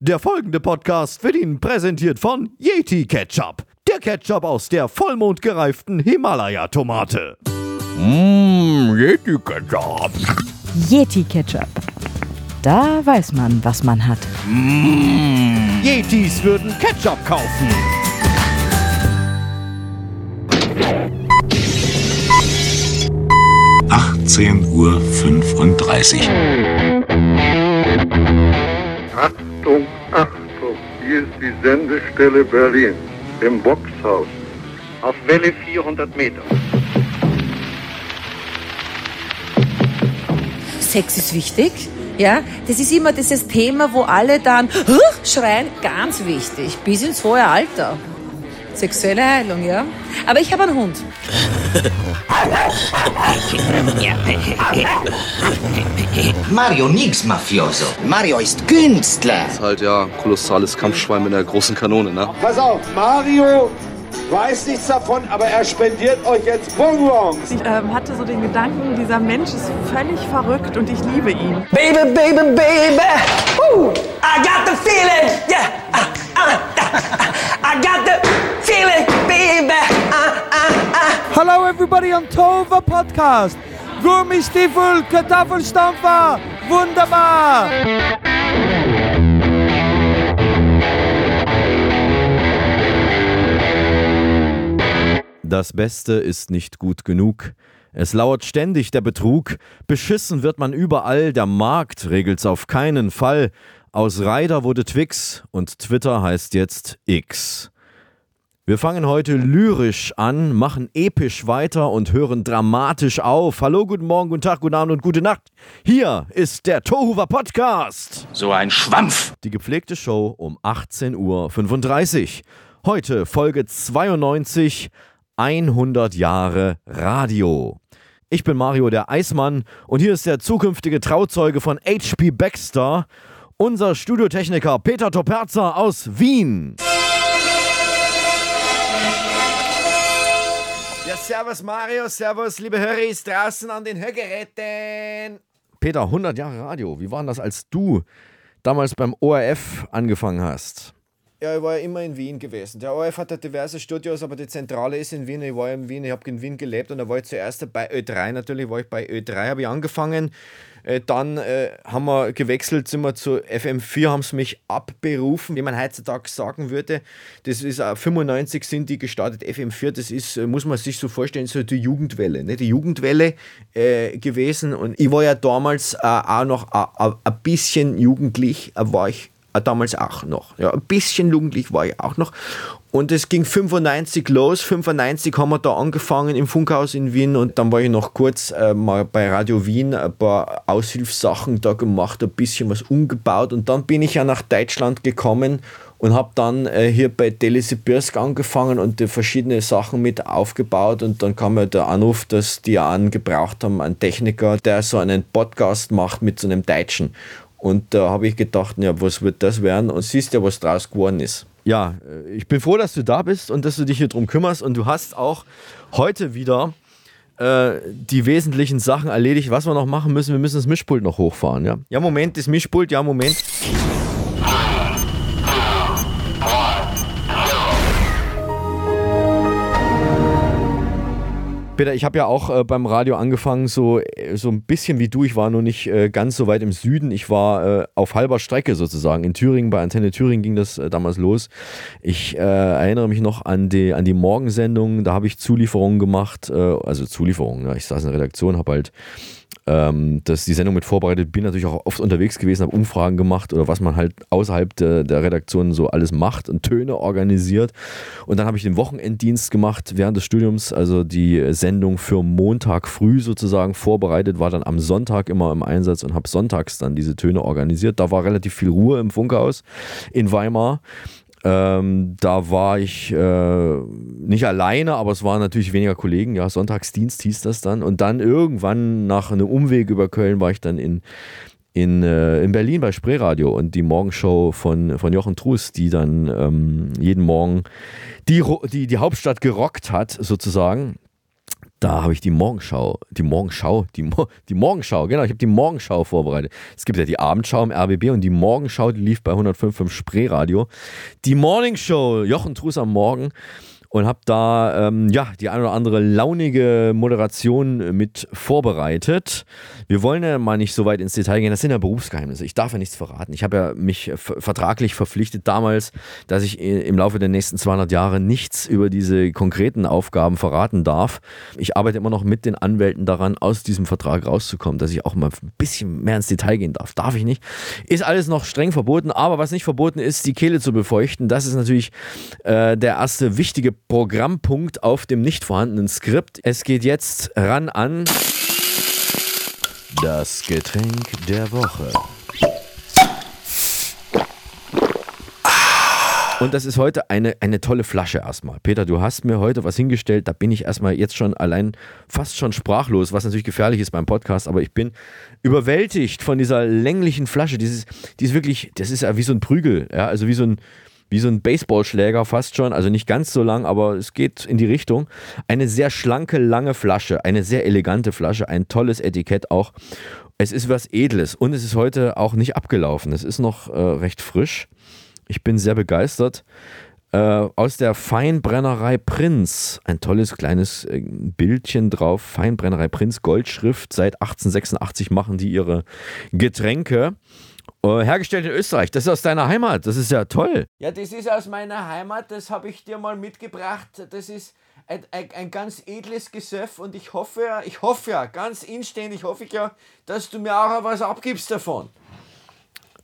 Der folgende Podcast wird Ihnen präsentiert von Yeti Ketchup. Der Ketchup aus der vollmondgereiften Himalaya-Tomate. Mmm, Yeti Ketchup. Yeti Ketchup. Da weiß man, was man hat. Yetis würden Ketchup kaufen. Achtzehn Uhr. fünfunddreißig. Achtung, Achtung, hier ist die Sendestelle Berlin im Boxhaus auf Welle 400 Meter. Sex ist wichtig. Ja, das ist immer dieses Thema, wo alle dann schreien, ganz wichtig, bis ins hohe Alter. Sexuelle Heilung, ja. Aber ich habe einen Hund. Mario nix Mafioso. Mario ist Künstler. ist halt ja kolossales Kampfschwein mit einer großen Kanone, ne? Pass auf, Mario weiß nichts davon, aber er spendiert euch jetzt Bonbons. Ich ähm, hatte so den Gedanken, dieser Mensch ist völlig verrückt und ich liebe ihn. Baby, baby, baby. Woo. I got the feeling. Yeah. Ah, ah, ah. I got the feeling, baby. Ah, ah, ah. Hello everybody on Tova Podcast. Gummistiefel, Kartoffelstampfer, wunderbar! Das Beste ist nicht gut genug. Es lauert ständig der Betrug. Beschissen wird man überall. Der Markt regelt's auf keinen Fall. Aus Ryder wurde Twix und Twitter heißt jetzt X. Wir fangen heute lyrisch an, machen episch weiter und hören dramatisch auf. Hallo, guten Morgen, guten Tag, guten Abend und gute Nacht. Hier ist der Tohuwa Podcast. So ein Schwampf. Die gepflegte Show um 18.35 Uhr. Heute Folge 92, 100 Jahre Radio. Ich bin Mario der Eismann und hier ist der zukünftige Trauzeuge von HP Baxter, unser Studiotechniker Peter Toperza aus Wien. Ja, servus Mario, servus liebe Hörer draußen an den Hörgeräten. Peter, 100 Jahre Radio. Wie war das, als du damals beim ORF angefangen hast? Ja, ich war ja immer in Wien gewesen. Der ORF hat ja diverse Studios, aber die Zentrale ist in Wien. Ich war in Wien, ich habe in Wien gelebt und da war ich zuerst bei Ö3 natürlich, war ich bei Ö3, habe ich angefangen. Äh, Dann äh, haben wir gewechselt, sind wir zu FM4, haben sie mich abberufen, wie man heutzutage sagen würde. Das ist äh, 95 sind die gestartet, FM4, das ist, äh, muss man sich so vorstellen, so die Jugendwelle, ne? die Jugendwelle äh, gewesen. Und ich war ja damals äh, auch noch äh, ein bisschen jugendlich, war ich damals auch noch. Ja, ein bisschen jugendlich war ich auch noch. Und es ging 95 los. 95 haben wir da angefangen im Funkhaus in Wien und dann war ich noch kurz äh, mal bei Radio Wien ein paar Aushilfssachen da gemacht, ein bisschen was umgebaut und dann bin ich ja nach Deutschland gekommen und habe dann äh, hier bei Telesibirsk angefangen und äh, verschiedene Sachen mit aufgebaut und dann kam mir der Anruf, dass die einen gebraucht haben, einen Techniker, der so einen Podcast macht mit so einem Deutschen. Und da habe ich gedacht, ja, was wird das werden? Und siehst ja, was draus geworden ist. Ja, äh, ich bin froh, dass du da bist und dass du dich hier drum kümmerst. Und du hast auch heute wieder äh, die wesentlichen Sachen erledigt. Was wir noch machen müssen, wir müssen das Mischpult noch hochfahren. Ja, ja Moment, das Mischpult, ja, Moment. Peter, ich habe ja auch äh, beim Radio angefangen, so, äh, so ein bisschen wie du. Ich war nur nicht äh, ganz so weit im Süden. Ich war äh, auf halber Strecke sozusagen. In Thüringen, bei Antenne Thüringen ging das äh, damals los. Ich äh, erinnere mich noch an die, an die Morgensendung. Da habe ich Zulieferungen gemacht. also Zulieferungen. Ja. Ich saß in der Redaktion, habe halt ähm, dass die Sendung mit vorbereitet, bin natürlich auch oft unterwegs gewesen, habe Umfragen gemacht oder was man halt außerhalb der, der Redaktion so alles macht und Töne organisiert. Und dann habe ich den Wochenenddienst gemacht während des Studiums, also die Sendung für Montag früh sozusagen vorbereitet, war dann am Sonntag immer im Einsatz und habe sonntags dann diese Töne organisiert. Da war relativ viel Ruhe im Funkhaus in Weimar. Ähm, da war ich äh, nicht alleine, aber es waren natürlich weniger Kollegen. Ja, Sonntagsdienst hieß das dann. Und dann irgendwann nach einem Umweg über Köln war ich dann in, in, äh, in Berlin bei Spreeradio und die Morgenshow von, von Jochen Truss, die dann ähm, jeden Morgen die, die, die Hauptstadt gerockt hat, sozusagen Da habe ich die Morgenschau, die Morgenschau, die, Mo die Morgenschau, genau, ich habe die Morgenschau vorbereitet. Es gibt ja die Abendschau im RBB und die Morgenschau, die lief bei 105 Spreeradio. Die Morning Show, Jochen Trus am Morgen und habe da ähm, ja die ein oder andere launige Moderation mit vorbereitet. Wir wollen ja mal nicht so weit ins Detail gehen, das sind ja Berufsgeheimnisse. Ich darf ja nichts verraten. Ich habe ja mich vertraglich verpflichtet damals, dass ich im Laufe der nächsten 200 Jahre nichts über diese konkreten Aufgaben verraten darf. Ich arbeite immer noch mit den Anwälten daran, aus diesem Vertrag rauszukommen, dass ich auch mal ein bisschen mehr ins Detail gehen darf. Darf ich nicht. Ist alles noch streng verboten, aber was nicht verboten ist, die Kehle zu befeuchten. Das ist natürlich äh, der erste wichtige Programmpunkt auf dem nicht vorhandenen Skript. Es geht jetzt ran an das Getränk der Woche. Und das ist heute eine, eine tolle Flasche erstmal. Peter, du hast mir heute was hingestellt, da bin ich erstmal jetzt schon allein fast schon sprachlos, was natürlich gefährlich ist beim Podcast, aber ich bin überwältigt von dieser länglichen Flasche. Dieses, die ist wirklich, das ist ja wie so ein Prügel, ja, also wie so ein, wie so ein Baseballschläger fast schon, also nicht ganz so lang, aber es geht in die Richtung. Eine sehr schlanke, lange Flasche, eine sehr elegante Flasche, ein tolles Etikett auch. Es ist was Edles und es ist heute auch nicht abgelaufen. Es ist noch äh, recht frisch. Ich bin sehr begeistert. Äh, aus der Feinbrennerei Prinz. Ein tolles kleines äh, Bildchen drauf. Feinbrennerei Prinz, Goldschrift. Seit 1886 machen die ihre Getränke. Äh, hergestellt in Österreich. Das ist aus deiner Heimat. Das ist ja toll. Ja, das ist aus meiner Heimat. Das habe ich dir mal mitgebracht. Das ist ein, ein, ein, ganz edles Gesöff und ich hoffe, ich hoffe ja, ganz inständig hoffe ich ja, dass du mir auch was abgibst davon.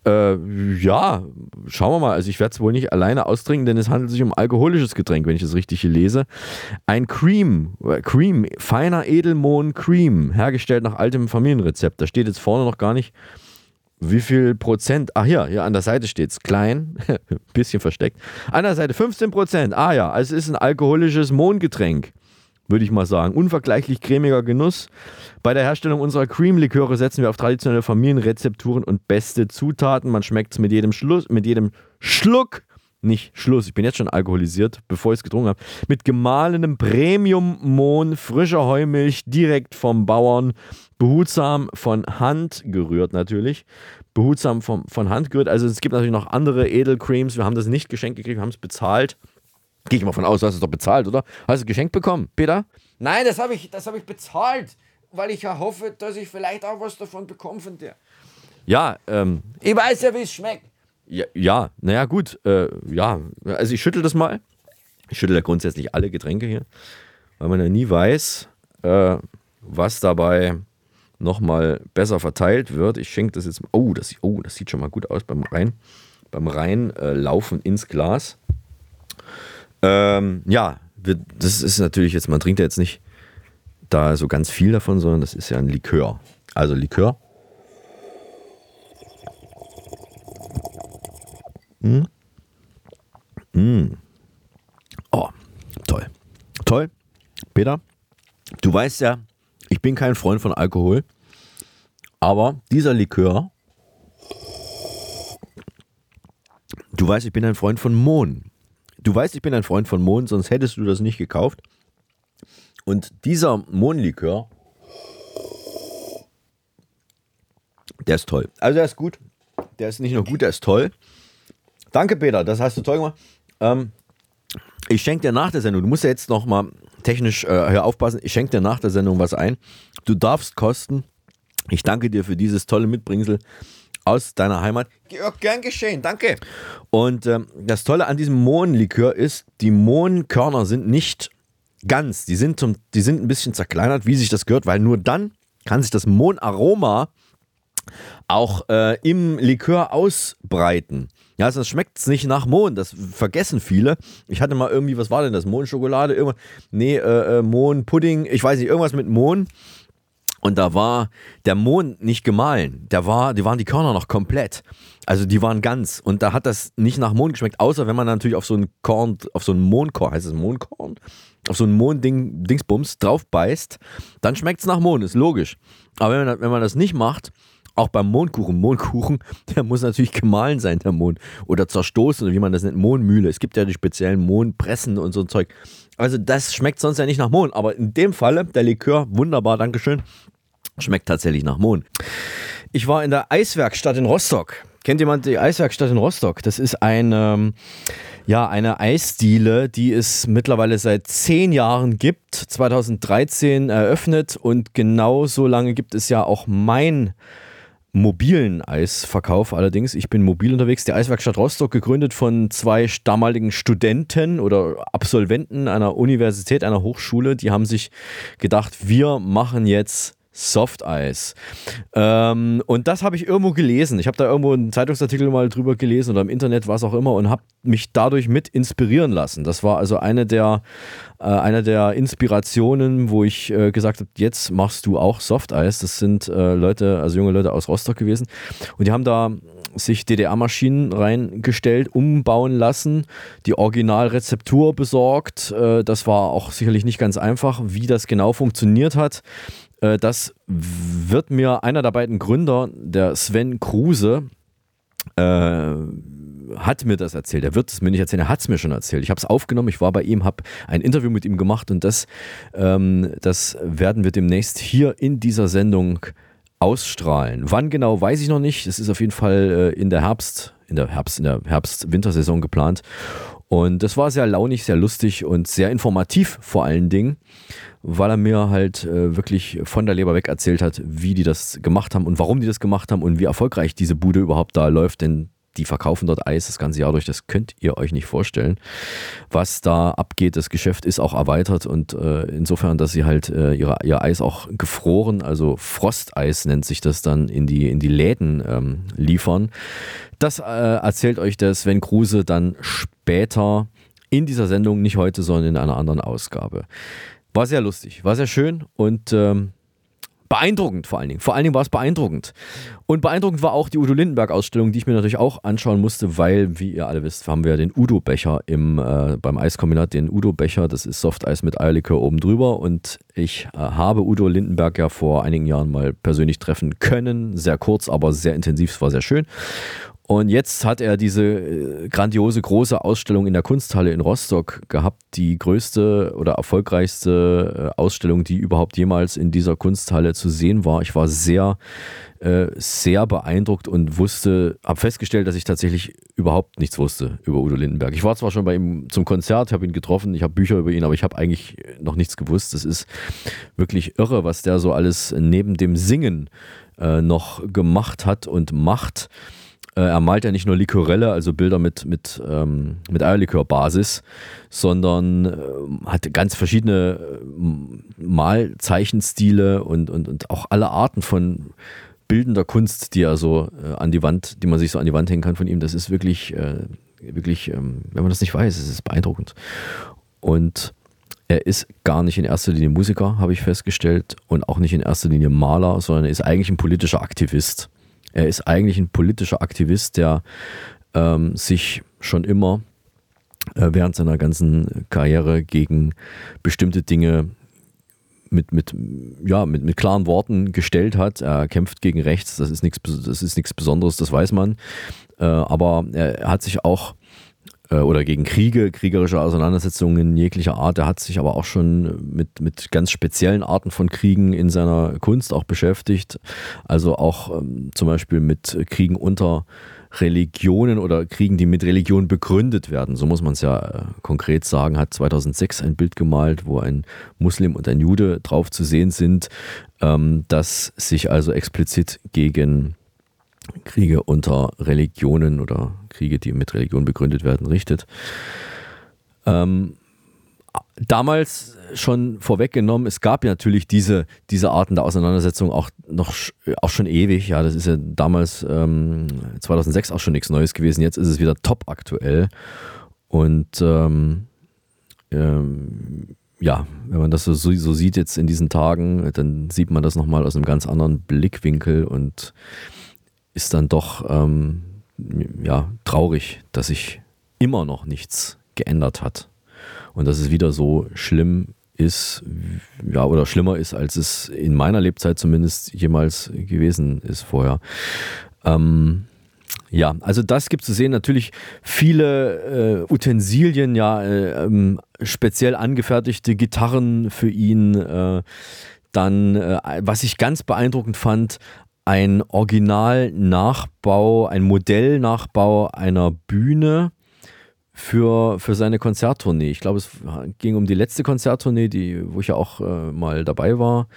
Äh, ja, schauen wir mal. Also ich werde es wohl nicht alleine austrinken, denn es handelt sich um alkoholisches Getränk, wenn ich das richtig hier lese. Ein Cream, äh, Cream, feiner Edelmohn Cream, hergestellt nach altem Familienrezept. Da steht jetzt vorne noch gar nicht, wie viel Prozent? Ach ja, hier an der Seite steht es klein, bisschen versteckt. An der Seite 15 Prozent. Ah ja, es ist ein alkoholisches Mohngetränk, würde ich mal sagen. Unvergleichlich cremiger Genuss. Bei der Herstellung unserer Cream-Liköre setzen wir auf traditionelle Familienrezepturen und beste Zutaten. Man schmeckt es mit jedem Schluss, mit jedem Schluck nicht Schluss, ich bin jetzt schon alkoholisiert, bevor ich es getrunken habe, mit gemahlenem Premium-Mohn, frischer Heumilch direkt vom Bauern, behutsam von Hand gerührt natürlich, behutsam vom, von Hand gerührt. Also es gibt natürlich noch andere Edelcreams, wir haben das nicht geschenkt gekriegt, wir haben es bezahlt. Gehe ich mal von aus, du hast es doch bezahlt, oder? Hast du es geschenkt bekommen, Peter? Nein, das habe ich, hab ich bezahlt, weil ich ja hoffe, dass ich vielleicht auch was davon bekomme von dir. Ja, ähm. Ich weiß ja, wie es schmeckt. Ja, ja naja, gut. Äh, ja, also ich schüttel das mal. Ich schüttel ja grundsätzlich alle Getränke hier, weil man ja nie weiß, äh, was dabei nochmal besser verteilt wird. Ich schenke das jetzt. Oh das, oh, das sieht schon mal gut aus beim Rein, beim Reinlaufen äh, ins Glas. Ähm, ja, wir, das ist natürlich jetzt, man trinkt ja jetzt nicht da so ganz viel davon, sondern das ist ja ein Likör. Also Likör Hm? Hm. Oh, toll. Toll. Peter, du weißt ja, ich bin kein Freund von Alkohol, aber dieser Likör, du weißt, ich bin ein Freund von Mohn. Du weißt, ich bin ein Freund von Mohn, sonst hättest du das nicht gekauft. Und dieser Mohnlikör, der ist toll. Also der ist gut. Der ist nicht nur gut, der ist toll. Danke, Peter, das hast du toll gemacht. Ähm, ich schenke dir nach der Sendung, du musst ja jetzt noch mal technisch äh, aufpassen, ich schenke dir nach der Sendung was ein. Du darfst kosten. Ich danke dir für dieses tolle Mitbringsel aus deiner Heimat. Ja, gern geschehen, danke. Und ähm, das Tolle an diesem Mohnlikör ist, die Mohnkörner sind nicht ganz, die sind, zum, die sind ein bisschen zerkleinert, wie sich das gehört, weil nur dann kann sich das Mohnaroma auch äh, im Likör ausbreiten. Ja, sonst schmeckt es nicht nach Mohn. Das vergessen viele. Ich hatte mal irgendwie, was war denn das? Mohnschokolade? Irgendwas? Nee, äh, äh, Mohnpudding. Ich weiß nicht, irgendwas mit Mohn. Und da war der Mohn nicht gemahlen. Der war, die waren die Körner noch komplett. Also die waren ganz. Und da hat das nicht nach Mohn geschmeckt, außer wenn man natürlich auf so ein Korn, auf so ein Mohnkorn, heißt es Mohnkorn? Auf so ein Mohnding, Dingsbums drauf beißt, dann schmeckt es nach Mohn, ist logisch. Aber wenn man, wenn man das nicht macht Auch beim Mohnkuchen. Mohnkuchen, der muss natürlich gemahlen sein, der Mohn. Oder zerstoßen, oder wie man das nennt, Mohnmühle. Es gibt ja die speziellen Mohnpressen und so ein Zeug. Also das schmeckt sonst ja nicht nach Mohn. Aber in dem Falle, der Likör, wunderbar, Dankeschön, schmeckt tatsächlich nach Mohn. Ich war in der Eiswerkstatt in Rostock. Kennt jemand die Eiswerkstatt in Rostock? Das ist eine, ähm, ja, eine Eisdiele, die es mittlerweile seit zehn Jahren gibt. 2013 eröffnet und genau so lange gibt es ja auch mein mobilen Eisverkauf allerdings. Ich bin mobil unterwegs. Die Eiswerkstatt Rostock, gegründet von zwei damaligen Studenten oder Absolventen einer Universität, einer Hochschule. Die haben sich gedacht, wir machen jetzt Softeis. Ähm, und das habe ich irgendwo gelesen. Ich habe da irgendwo einen Zeitungsartikel mal drüber gelesen oder im Internet, was auch immer, und habe mich dadurch mit inspirieren lassen. Das war also eine der, äh, eine der Inspirationen, wo ich äh, gesagt habe, jetzt machst du auch Softeis. Das sind äh, Leute, also junge Leute aus Rostock gewesen. Und die haben da sich DDR-Maschinen reingestellt, umbauen lassen, die Originalrezeptur besorgt. Äh, das war auch sicherlich nicht ganz einfach, wie das genau funktioniert hat. Äh, das wird mir einer der beiden Gründer, der Sven Kruse, äh, hat mir das erzählt. Er wird es mir nicht erzählen, er hat es mir schon erzählt. Ich habe es aufgenommen, ich war bei ihm, habe ein Interview mit ihm gemacht und das, ähm, das werden wir demnächst hier in dieser Sendung ausstrahlen. Wann genau, weiß ich noch nicht. Es ist auf jeden Fall äh, in der Herbst, in der Herbst, in der Herbst-Wintersaison geplant. Und das war sehr launig, sehr lustig und sehr informativ vor allen Dingen weil er mir halt äh, wirklich von der Leber weg erzählt hat, wie die das gemacht haben und warum die das gemacht haben und wie erfolgreich diese Bude überhaupt da läuft, denn die verkaufen dort Eis das ganze Jahr durch, das könnt ihr euch nicht vorstellen. Was da abgeht, das Geschäft ist auch erweitert und äh, insofern, dass sie halt äh, ihre, ihr Eis auch gefroren, also Frosteis nennt sich das dann, in die, in die Läden ähm, liefern. Das äh, erzählt euch der Sven Kruse dann später in dieser Sendung, nicht heute, sondern in einer anderen Ausgabe. War sehr lustig, war sehr schön und ähm, beeindruckend vor allen Dingen. Vor allen Dingen war es beeindruckend. Und beeindruckend war auch die Udo Lindenberg-Ausstellung, die ich mir natürlich auch anschauen musste, weil, wie ihr alle wisst, haben wir den Udo-Becher äh, beim Eiskombinat, den Udo-Becher, das ist Softeis mit Eierlikör oben drüber. Und ich äh, habe Udo Lindenberg ja vor einigen Jahren mal persönlich treffen können. Sehr kurz, aber sehr intensiv, es war sehr schön. Und jetzt hat er diese äh, grandiose große Ausstellung in der Kunsthalle in Rostock gehabt, die größte oder erfolgreichste äh, Ausstellung, die überhaupt jemals in dieser Kunsthalle zu sehen war. Ich war sehr, äh, sehr beeindruckt und wusste, habe festgestellt, dass ich tatsächlich überhaupt nichts wusste über Udo Lindenberg. Ich war zwar schon bei ihm zum Konzert, habe ihn getroffen, ich habe Bücher über ihn, aber ich habe eigentlich noch nichts gewusst. Es ist wirklich irre, was der so alles neben dem Singen noch gemacht hat und macht. Äh, er malt ja nicht nur Likorelle, also Bilder mit, mit, ähm, mit Eierlikörbasis, sondern äh, hat ganz verschiedene äh, Malzeichenstile und, und, und auch alle Arten von bildender Kunst, die er so äh, an die Wand, die man sich so an die Wand hängen kann von ihm. Das ist wirklich, äh, wirklich, ähm, wenn man das nicht weiß, ist es beeindruckend. Und er ist gar nicht in erster Linie Musiker, habe ich festgestellt, und auch nicht in erster Linie Maler, sondern er ist eigentlich ein politischer Aktivist. Er ist eigentlich ein politischer Aktivist, der ähm, sich schon immer äh, während seiner ganzen Karriere gegen bestimmte Dinge mit, mit, ja, mit, mit klaren Worten gestellt hat. Er kämpft gegen rechts, das ist nichts, Besonderes, das weiß man. Äh, aber er hat sich auch oder gegen Kriege, kriegerische Auseinandersetzungen jeglicher Art. Er hat sich aber auch schon mit, mit ganz speziellen Arten von Kriegen in seiner Kunst auch beschäftigt. Also auch ähm, zum Beispiel mit Kriegen unter Religionen oder Kriegen, die mit Religion begründet werden. So muss man es ja äh, konkret sagen. Hat 2006 ein Bild gemalt, wo ein Muslim und ein Jude drauf zu sehen sind, ähm, das sich also explizit gegen Kriege unter Religionen oder Kriege, die mit Religion begründet werden, richtet. Ähm, damals schon vorweggenommen, es gab ja natürlich diese, diese Arten der Auseinandersetzung auch noch auch schon ewig. Ja, das ist ja damals ähm, 2006 auch schon nichts Neues gewesen. Jetzt ist es wieder top aktuell. Und ähm, ähm, ja, wenn man das so, so, sieht jetzt in diesen Tagen, dann sieht man das nochmal aus einem ganz anderen Blickwinkel und ist dann doch ähm, ja, traurig, dass sich immer noch nichts geändert hat. Und dass es wieder so schlimm ist, ja, oder schlimmer ist, als es in meiner Lebzeit zumindest jemals gewesen ist vorher. Ähm, ja, also das gibt zu sehen. Natürlich viele äh, Utensilien, ja, äh, ähm, speziell angefertigte Gitarren für ihn. Äh, dann, äh, was ich ganz beeindruckend fand, ein Original-Nachbau, ein Modell-Nachbau einer Bühne für, für seine Konzerttournee. Ich glaube, es ging um die letzte Konzerttournee, die, wo ich ja auch äh, mal dabei war,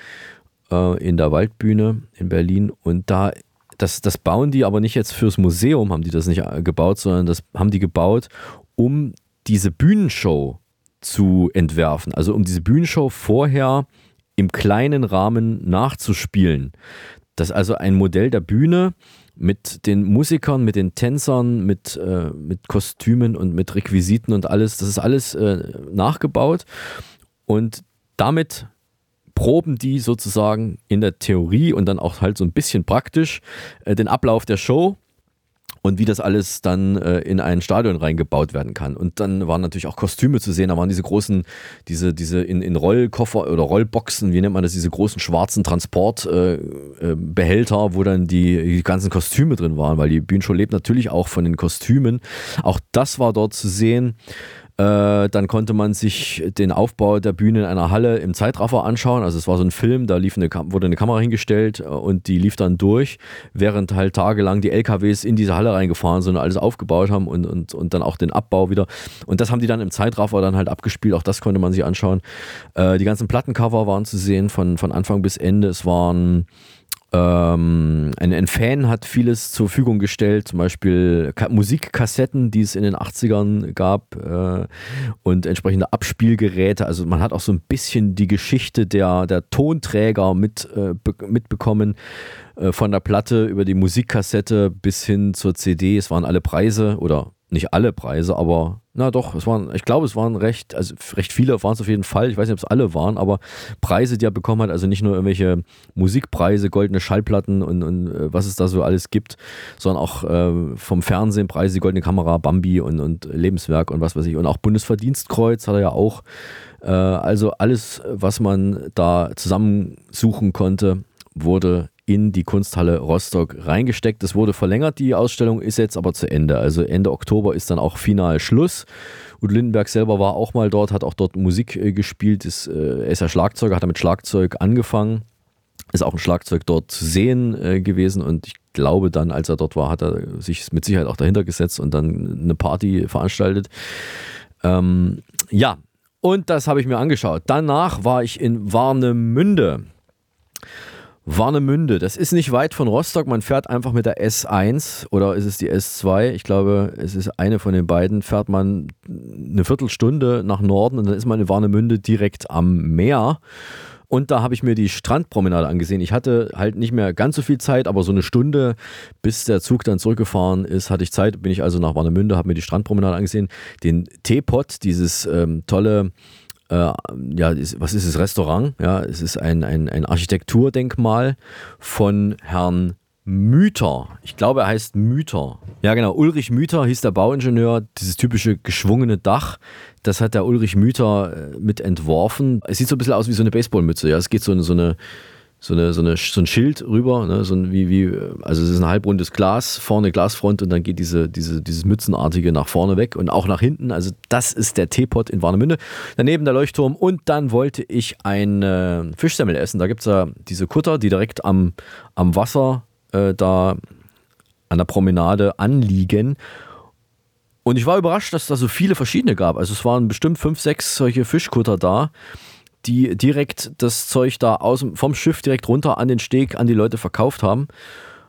äh, in der Waldbühne in Berlin. Und da, das, das bauen die aber nicht jetzt fürs Museum, haben die das nicht äh, gebaut, sondern das haben die gebaut, um diese Bühnenshow zu entwerfen. Also um diese Bühnenshow vorher im kleinen Rahmen nachzuspielen. Das ist also ein Modell der Bühne mit den Musikern, mit den Tänzern, mit, äh, mit Kostümen und mit Requisiten und alles. Das ist alles äh, nachgebaut und damit proben die sozusagen in der Theorie und dann auch halt so ein bisschen praktisch äh, den Ablauf der Show und wie das alles dann äh, in ein Stadion reingebaut werden kann. Und dann waren natürlich auch Kostüme zu sehen, da waren diese großen, diese, diese in, in Rollkoffer oder Rollboxen, wie nennt man das, diese großen schwarzen Transportbehälter, äh, äh wo dann die, die ganzen Kostüme drin waren, weil die Bühnenshow lebt natürlich auch von den Kostümen. Auch das war dort zu sehen. Äh, dann konnte man sich den Aufbau der Bühne in einer Halle im Zeitraffer anschauen. Also es war so ein Film, da lief eine, wurde eine Kamera hingestellt äh, und die lief dann durch, während halt tagelang die LKWs in diese Halle reingefahren sind und alles aufgebaut haben und, und, und dann auch den Abbau wieder. Und das haben die dann im Zeitraffer dann halt abgespielt. Auch das konnte man sich anschauen. Äh, die ganzen Plattencover waren zu sehen von, von Anfang bis Ende. Es waren ähm, ein, ein, Fan hat vieles zur Verfügung gestellt, zum Beispiel Ka Musikkassetten, die es in den 80ern gab äh, und entsprechende Abspielgeräte. Also man hat auch so ein bisschen die Geschichte der, der Tonträger mit, äh, mitbekommen, äh, von der Platte über die Musikkassette bis hin zur CD. Es waren alle Preise oder nicht alle Preise, aber na doch, es waren, ich glaube, es waren recht, also recht viele waren es auf jeden Fall. Ich weiß nicht, ob es alle waren, aber Preise, die er bekommen hat, also nicht nur irgendwelche Musikpreise, goldene Schallplatten und, und äh, was es da so alles gibt, sondern auch äh, vom Fernsehen Preise, die goldene Kamera, Bambi und, und Lebenswerk und was weiß ich. Und auch Bundesverdienstkreuz hat er ja auch. Äh, also alles, was man da zusammensuchen konnte, wurde in die Kunsthalle Rostock reingesteckt. Es wurde verlängert, die Ausstellung ist jetzt aber zu Ende. Also Ende Oktober ist dann auch final Schluss. Udo Lindenberg selber war auch mal dort, hat auch dort Musik äh, gespielt. Ist, äh, ist ja Schlagzeuger, hat er mit Schlagzeug angefangen. Ist auch ein Schlagzeug dort zu sehen äh, gewesen und ich glaube dann, als er dort war, hat er sich mit Sicherheit auch dahinter gesetzt und dann eine Party veranstaltet. Ähm, ja, und das habe ich mir angeschaut. Danach war ich in Warnemünde. Warnemünde, das ist nicht weit von Rostock. Man fährt einfach mit der S1 oder ist es die S2? Ich glaube, es ist eine von den beiden. Fährt man eine Viertelstunde nach Norden und dann ist man in Warnemünde direkt am Meer. Und da habe ich mir die Strandpromenade angesehen. Ich hatte halt nicht mehr ganz so viel Zeit, aber so eine Stunde, bis der Zug dann zurückgefahren ist, hatte ich Zeit. Bin ich also nach Warnemünde, habe mir die Strandpromenade angesehen. Den Teepot, dieses ähm, tolle äh, ja, was ist das Restaurant? Ja, es ist ein, ein, ein Architekturdenkmal von Herrn Müter. Ich glaube, er heißt Müter. Ja, genau. Ulrich Müter hieß der Bauingenieur. Dieses typische geschwungene Dach, das hat der Ulrich Müter äh, mit entworfen. Es sieht so ein bisschen aus wie so eine Baseballmütze. Ja, es geht so eine, so eine so, eine, so, eine, so ein Schild rüber, ne? so ein, wie, wie, also es ist ein halbrundes Glas, vorne Glasfront und dann geht diese, diese, dieses Mützenartige nach vorne weg und auch nach hinten. Also das ist der Teepot in Warnemünde. Daneben der Leuchtturm und dann wollte ich ein äh, Fischsemmel essen. Da gibt es ja diese Kutter, die direkt am, am Wasser äh, da an der Promenade anliegen. Und ich war überrascht, dass es da so viele verschiedene gab. Also es waren bestimmt fünf, sechs solche Fischkutter da die direkt das Zeug da aus, vom Schiff direkt runter an den Steg an die Leute verkauft haben.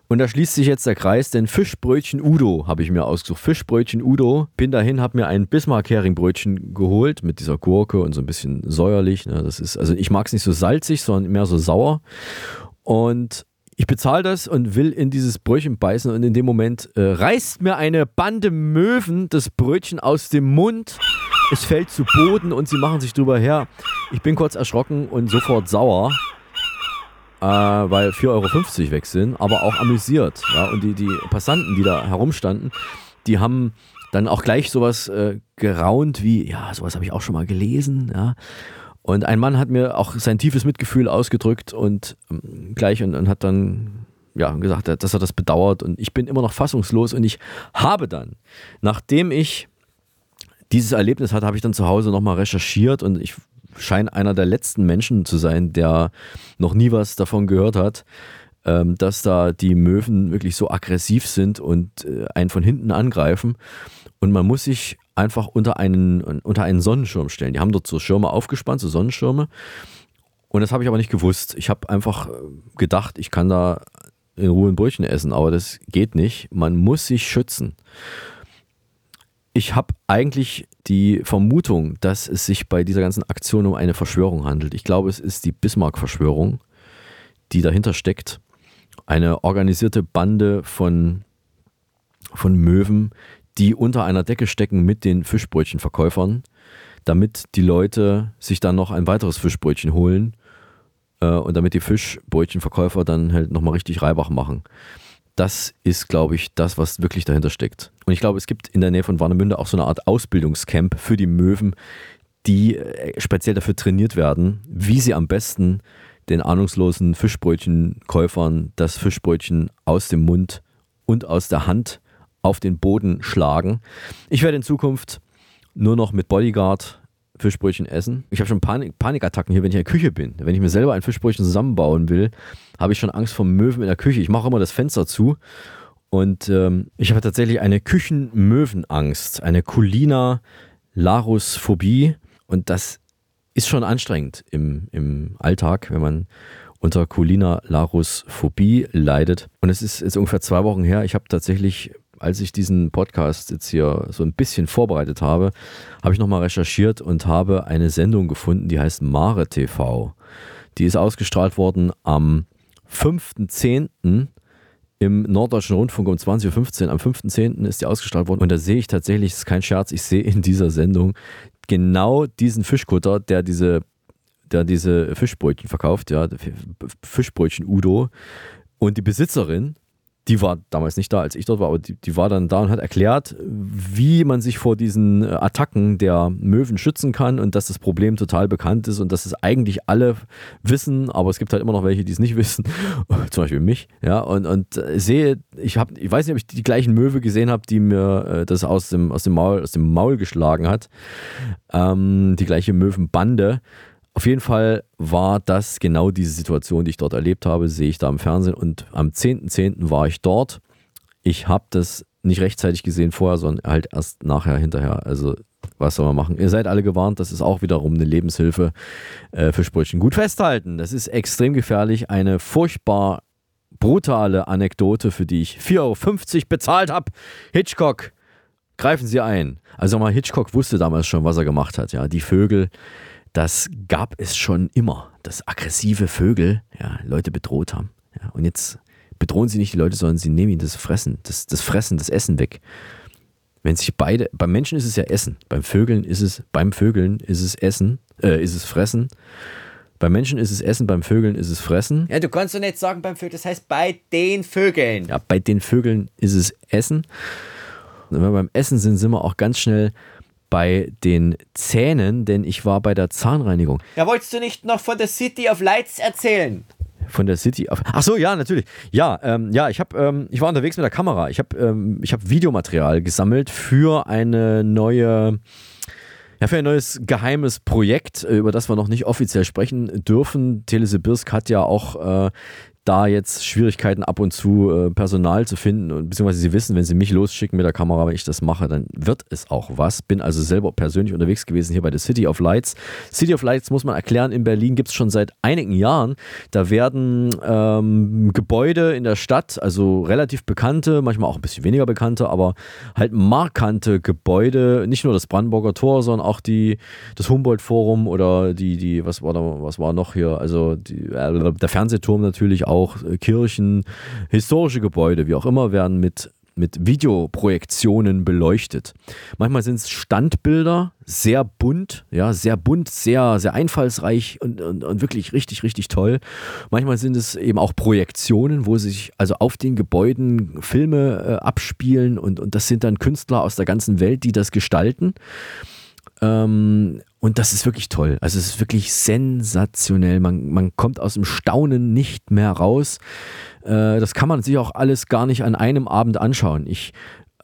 Und da schließt sich jetzt der Kreis, denn Fischbrötchen Udo habe ich mir ausgesucht. Fischbrötchen Udo. Bin dahin, habe mir ein Bismarck-Hering-Brötchen geholt mit dieser Gurke und so ein bisschen säuerlich. Ne? Das ist, also ich mag es nicht so salzig, sondern mehr so sauer. Und ich bezahle das und will in dieses Brötchen beißen und in dem Moment äh, reißt mir eine Bande Möwen das Brötchen aus dem Mund es fällt zu Boden und sie machen sich drüber her. Ich bin kurz erschrocken und sofort sauer, äh, weil 4,50 Euro weg sind, aber auch amüsiert. Ja? Und die, die Passanten, die da herumstanden, die haben dann auch gleich sowas äh, geraunt wie, ja, sowas habe ich auch schon mal gelesen. Ja? Und ein Mann hat mir auch sein tiefes Mitgefühl ausgedrückt und ähm, gleich und, und hat dann ja, gesagt, dass er das bedauert und ich bin immer noch fassungslos und ich habe dann, nachdem ich dieses Erlebnis hatte, habe ich dann zu Hause nochmal recherchiert und ich scheine einer der letzten Menschen zu sein, der noch nie was davon gehört hat, ähm, dass da die Möwen wirklich so aggressiv sind und äh, einen von hinten angreifen. Und man muss sich einfach unter einen, unter einen Sonnenschirm stellen. Die haben dort so Schirme aufgespannt, so Sonnenschirme. Und das habe ich aber nicht gewusst. Ich habe einfach äh, gedacht, ich kann da in Ruhe ein Brötchen essen, aber das geht nicht. Man muss sich schützen. Ich habe eigentlich die Vermutung, dass es sich bei dieser ganzen Aktion um eine Verschwörung handelt. Ich glaube, es ist die Bismarck-Verschwörung, die dahinter steckt. Eine organisierte Bande von, von Möwen, die unter einer Decke stecken mit den Fischbrötchenverkäufern, damit die Leute sich dann noch ein weiteres Fischbrötchen holen äh, und damit die Fischbrötchenverkäufer dann halt nochmal richtig Reibach machen das ist, glaube ich, das, was wirklich dahinter steckt. Und ich glaube, es gibt in der Nähe von Warnemünde auch so eine Art Ausbildungscamp für die Möwen, die äh, speziell dafür trainiert werden, wie sie am besten den ahnungslosen Fischbrötchenkäufern das Fischbrötchen aus dem Mund und aus der Hand auf den Boden schlagen. Ich werde in Zukunft nur noch mit Bodyguard Fischbrötchen essen. Ich habe schon Panik, Panikattacken hier, wenn ich in der Küche bin. Wenn ich mir selber ein Fischbrötchen zusammenbauen will, habe ich schon Angst vor Möwen in der Küche. Ich mache immer das Fenster zu. Und ähm, ich habe tatsächlich eine Küchenmöwenangst, eine Culina Larusphobie. Und das ist schon anstrengend im, im Alltag, wenn man unter Culina Larusphobie leidet. Und es ist jetzt ungefähr zwei Wochen her. Ich habe tatsächlich als ich diesen Podcast jetzt hier so ein bisschen vorbereitet habe, habe ich nochmal recherchiert und habe eine Sendung gefunden, die heißt Mare TV. Die ist ausgestrahlt worden am 5.10. im Norddeutschen Rundfunk um 20.15 Uhr. Am 5.10. ist die ausgestrahlt worden und da sehe ich tatsächlich, das ist kein Scherz, ich sehe in dieser Sendung genau diesen Fischkutter, der diese, der diese Fischbrötchen verkauft, ja, Fischbrötchen Udo und die Besitzerin die war damals nicht da, als ich dort war, aber die, die, war dann da und hat erklärt, wie man sich vor diesen äh, Attacken der Möwen schützen kann und dass das Problem total bekannt ist und dass es eigentlich alle wissen, aber es gibt halt immer noch welche, die es nicht wissen, zum Beispiel mich, ja, und, und äh, sehe, ich habe, ich weiß nicht, ob ich die gleichen Möwe gesehen habe, die mir äh, das aus dem, aus dem Maul, aus dem Maul geschlagen hat, ähm, die gleiche Möwenbande, auf jeden Fall war das genau diese Situation, die ich dort erlebt habe, sehe ich da im Fernsehen und am 10.10. .10. war ich dort. Ich habe das nicht rechtzeitig gesehen vorher, sondern halt erst nachher, hinterher. Also was soll man machen? Ihr seid alle gewarnt, das ist auch wiederum eine Lebenshilfe äh, für Sprüchen. Gut festhalten, das ist extrem gefährlich, eine furchtbar brutale Anekdote, für die ich 4,50 Euro bezahlt habe. Hitchcock, greifen Sie ein. Also mal, Hitchcock wusste damals schon, was er gemacht hat. Ja, die Vögel, das gab es schon immer, dass aggressive Vögel ja, Leute bedroht haben. Ja, und jetzt bedrohen sie nicht die Leute, sondern sie nehmen ihnen das Fressen, das, das Fressen, das Essen weg. Wenn sich beide, beim Menschen ist es ja Essen, beim Vögeln ist es, beim Vögeln ist es Essen, äh, ist es Fressen. Beim Menschen ist es Essen, beim Vögeln ist es Fressen. Ja, du kannst doch nicht sagen beim Vögeln, das heißt bei den Vögeln. Ja, bei den Vögeln ist es Essen. Und wenn wir beim Essen sind, sind wir auch ganz schnell bei den Zähnen, denn ich war bei der Zahnreinigung. Ja, wolltest du nicht noch von der City of Lights erzählen? Von der City of. Ach so, ja, natürlich. Ja, ähm, ja, ich habe, ähm, ich war unterwegs mit der Kamera. Ich habe, ähm, ich habe Videomaterial gesammelt für eine neue. Ja, für ein neues geheimes Projekt, über das wir noch nicht offiziell sprechen dürfen. Telesibirsk hat ja auch äh, da jetzt Schwierigkeiten ab und zu äh, Personal zu finden und beziehungsweise sie wissen, wenn sie mich losschicken mit der Kamera, wenn ich das mache, dann wird es auch was. Bin also selber persönlich unterwegs gewesen hier bei der City of Lights. City of Lights muss man erklären, in Berlin gibt es schon seit einigen Jahren. Da werden ähm, Gebäude in der Stadt, also relativ bekannte, manchmal auch ein bisschen weniger bekannte, aber halt markante Gebäude, nicht nur das Brandenburger Tor, sondern auch die, das Humboldt-Forum oder die, die, was war da, was war noch hier, also die, äh, der Fernsehturm natürlich auch auch äh, Kirchen, historische Gebäude, wie auch immer, werden mit, mit Videoprojektionen beleuchtet. Manchmal sind es Standbilder, sehr bunt, ja, sehr bunt, sehr, sehr einfallsreich und, und, und wirklich richtig, richtig toll. Manchmal sind es eben auch Projektionen, wo sich also auf den Gebäuden Filme äh, abspielen und, und das sind dann Künstler aus der ganzen Welt, die das gestalten. Ähm, Und das ist wirklich toll. Also es ist wirklich sensationell. Man, man kommt aus dem Staunen nicht mehr raus. Äh, das kann man sich auch alles gar nicht an einem Abend anschauen. Ich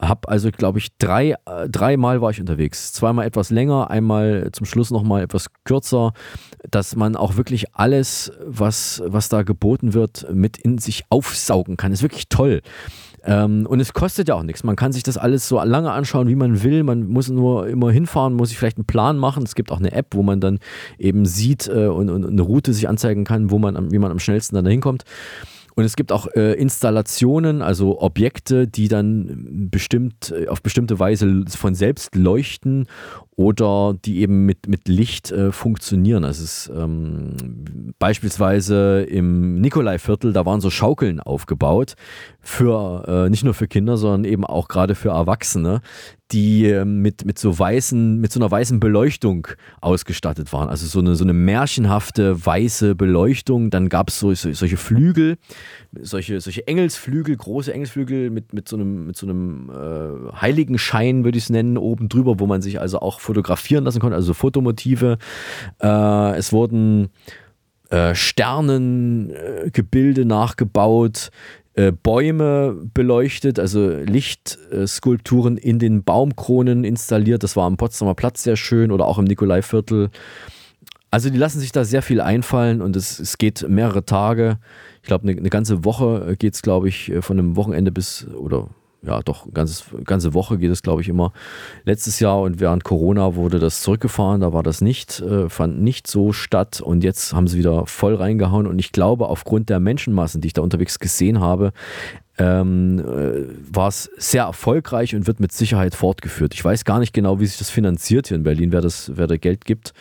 habe also, glaube ich, drei, äh, dreimal war ich unterwegs. Zweimal etwas länger, einmal zum Schluss nochmal etwas kürzer, dass man auch wirklich alles, was, was da geboten wird, mit in sich aufsaugen kann. Das ist wirklich toll. Ähm, und es kostet ja auch nichts. Man kann sich das alles so lange anschauen, wie man will. Man muss nur immer hinfahren, muss sich vielleicht einen Plan machen. Es gibt auch eine App, wo man dann eben sieht äh, und, und eine Route sich anzeigen kann, wo man, wie man am schnellsten dann dahin kommt. Und es gibt auch äh, Installationen, also Objekte, die dann bestimmt äh, auf bestimmte Weise von selbst leuchten oder die eben mit, mit Licht äh, funktionieren. Also es ist ähm, beispielsweise im Nikolaiviertel, da waren so Schaukeln aufgebaut für äh, nicht nur für Kinder, sondern eben auch gerade für Erwachsene, die äh, mit, mit so weißen, mit so einer weißen Beleuchtung ausgestattet waren. Also so eine, so eine märchenhafte weiße Beleuchtung. Dann gab es so, so, solche Flügel, solche, solche Engelsflügel, große Engelsflügel mit, mit so einem, mit so einem äh, Heiligenschein, würde ich es nennen, oben drüber, wo man sich also auch fotografieren lassen konnte, also Fotomotive. Äh, es wurden äh, Sternengebilde nachgebaut, äh, Bäume beleuchtet, also Lichtskulpturen in den Baumkronen installiert. Das war am Potsdamer Platz sehr schön oder auch im Nikolaiviertel. Also die lassen sich da sehr viel einfallen und es, es geht mehrere Tage. Ich glaube, eine, eine ganze Woche geht es, glaube ich, von einem Wochenende bis oder ja, doch, ganzes, ganze Woche geht es, glaube ich, immer. Letztes Jahr und während Corona wurde das zurückgefahren, da war das nicht, äh, fand nicht so statt und jetzt haben sie wieder voll reingehauen und ich glaube, aufgrund der Menschenmassen, die ich da unterwegs gesehen habe, ähm, äh, war es sehr erfolgreich und wird mit Sicherheit fortgeführt. Ich weiß gar nicht genau, wie sich das finanziert hier in Berlin, wer, das, wer da Geld gibt.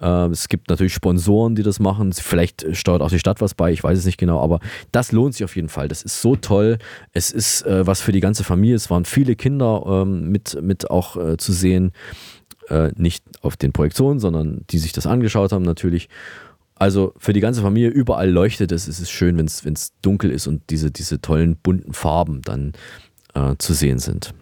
Äh, es gibt natürlich Sponsoren, die das machen. Vielleicht steuert auch die Stadt was bei, ich weiß es nicht genau, aber das lohnt sich auf jeden Fall. Das ist so toll. Es ist äh, was für die ganze Familie. Es waren viele Kinder ähm, mit, mit auch äh, zu sehen. Äh, nicht auf den Projektionen, sondern die sich das angeschaut haben natürlich. Also für die ganze Familie überall leuchtet es. Es ist schön, wenn es dunkel ist und diese, diese tollen bunten Farben dann äh, zu sehen sind.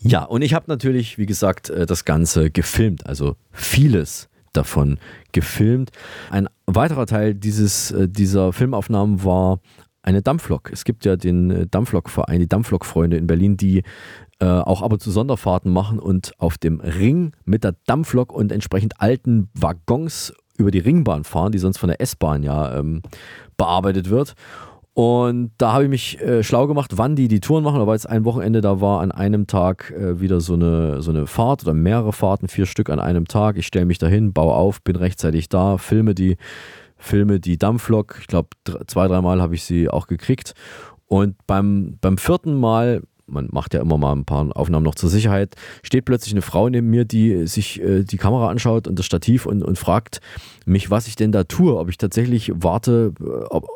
Ja, und ich habe natürlich, wie gesagt, äh, das Ganze gefilmt, also vieles davon gefilmt. Ein weiterer Teil dieses, äh, dieser Filmaufnahmen war eine Dampflok. Es gibt ja den äh, Dampflokverein, die Dampflokfreunde in Berlin, die äh, auch aber zu Sonderfahrten machen und auf dem Ring mit der Dampflok und entsprechend alten Waggons über die Ringbahn fahren, die sonst von der S-Bahn ja ähm, bearbeitet wird. Und da habe ich mich äh, schlau gemacht, wann die die Touren machen. War jetzt ein Wochenende, da war an einem Tag äh, wieder so eine, so eine Fahrt oder mehrere Fahrten, vier Stück an einem Tag. Ich stelle mich dahin, baue auf, bin rechtzeitig da, filme die, filme die Dampflok. Ich glaube, zwei, dreimal habe ich sie auch gekriegt. Und beim, beim vierten Mal man macht ja immer mal ein paar Aufnahmen noch zur Sicherheit, steht plötzlich eine Frau neben mir, die sich äh, die Kamera anschaut und das Stativ und, und fragt mich, was ich denn da tue, ob ich tatsächlich warte, äh, ob,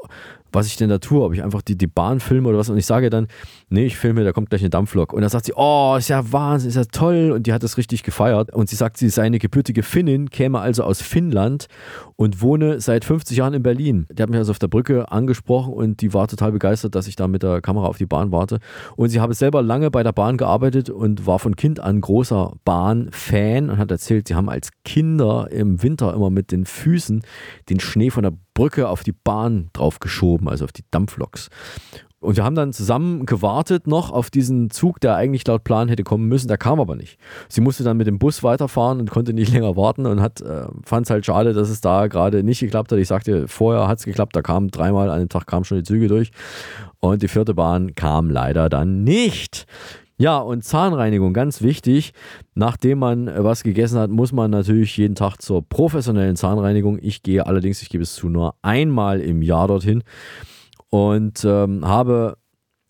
was ich denn da tue, ob ich einfach die, die Bahn filme oder was. Und ich sage dann, nee, ich filme, da kommt gleich eine Dampflok. Und dann sagt sie, oh, ist ja Wahnsinn, ist ja toll. Und die hat das richtig gefeiert. Und sie sagt, sie sei eine gebürtige Finnin, käme also aus Finnland und wohne seit 50 Jahren in Berlin. Die hat mich also auf der Brücke angesprochen und die war total begeistert, dass ich da mit der Kamera auf die Bahn warte. Und sie habe selber lange bei der Bahn gearbeitet und war von Kind an großer Bahn-Fan und hat erzählt, sie haben als Kinder im Winter immer mit den Füßen den Schnee von der Brücke auf die Bahn draufgeschoben, also auf die Dampfloks. Und wir haben dann zusammen gewartet noch auf diesen Zug, der eigentlich laut Plan hätte kommen müssen. Der kam aber nicht. Sie musste dann mit dem Bus weiterfahren und konnte nicht länger warten und hat äh, fand es halt schade, dass es da gerade nicht geklappt hat. Ich sagte, vorher hat es geklappt, da kamen dreimal an dem Tag kamen schon die Züge durch. Und die vierte Bahn kam leider dann nicht. Ja, und Zahnreinigung, ganz wichtig. Nachdem man äh, was gegessen hat, muss man natürlich jeden Tag zur professionellen Zahnreinigung. Ich gehe allerdings, ich gebe es zu, nur einmal im Jahr dorthin und ähm, habe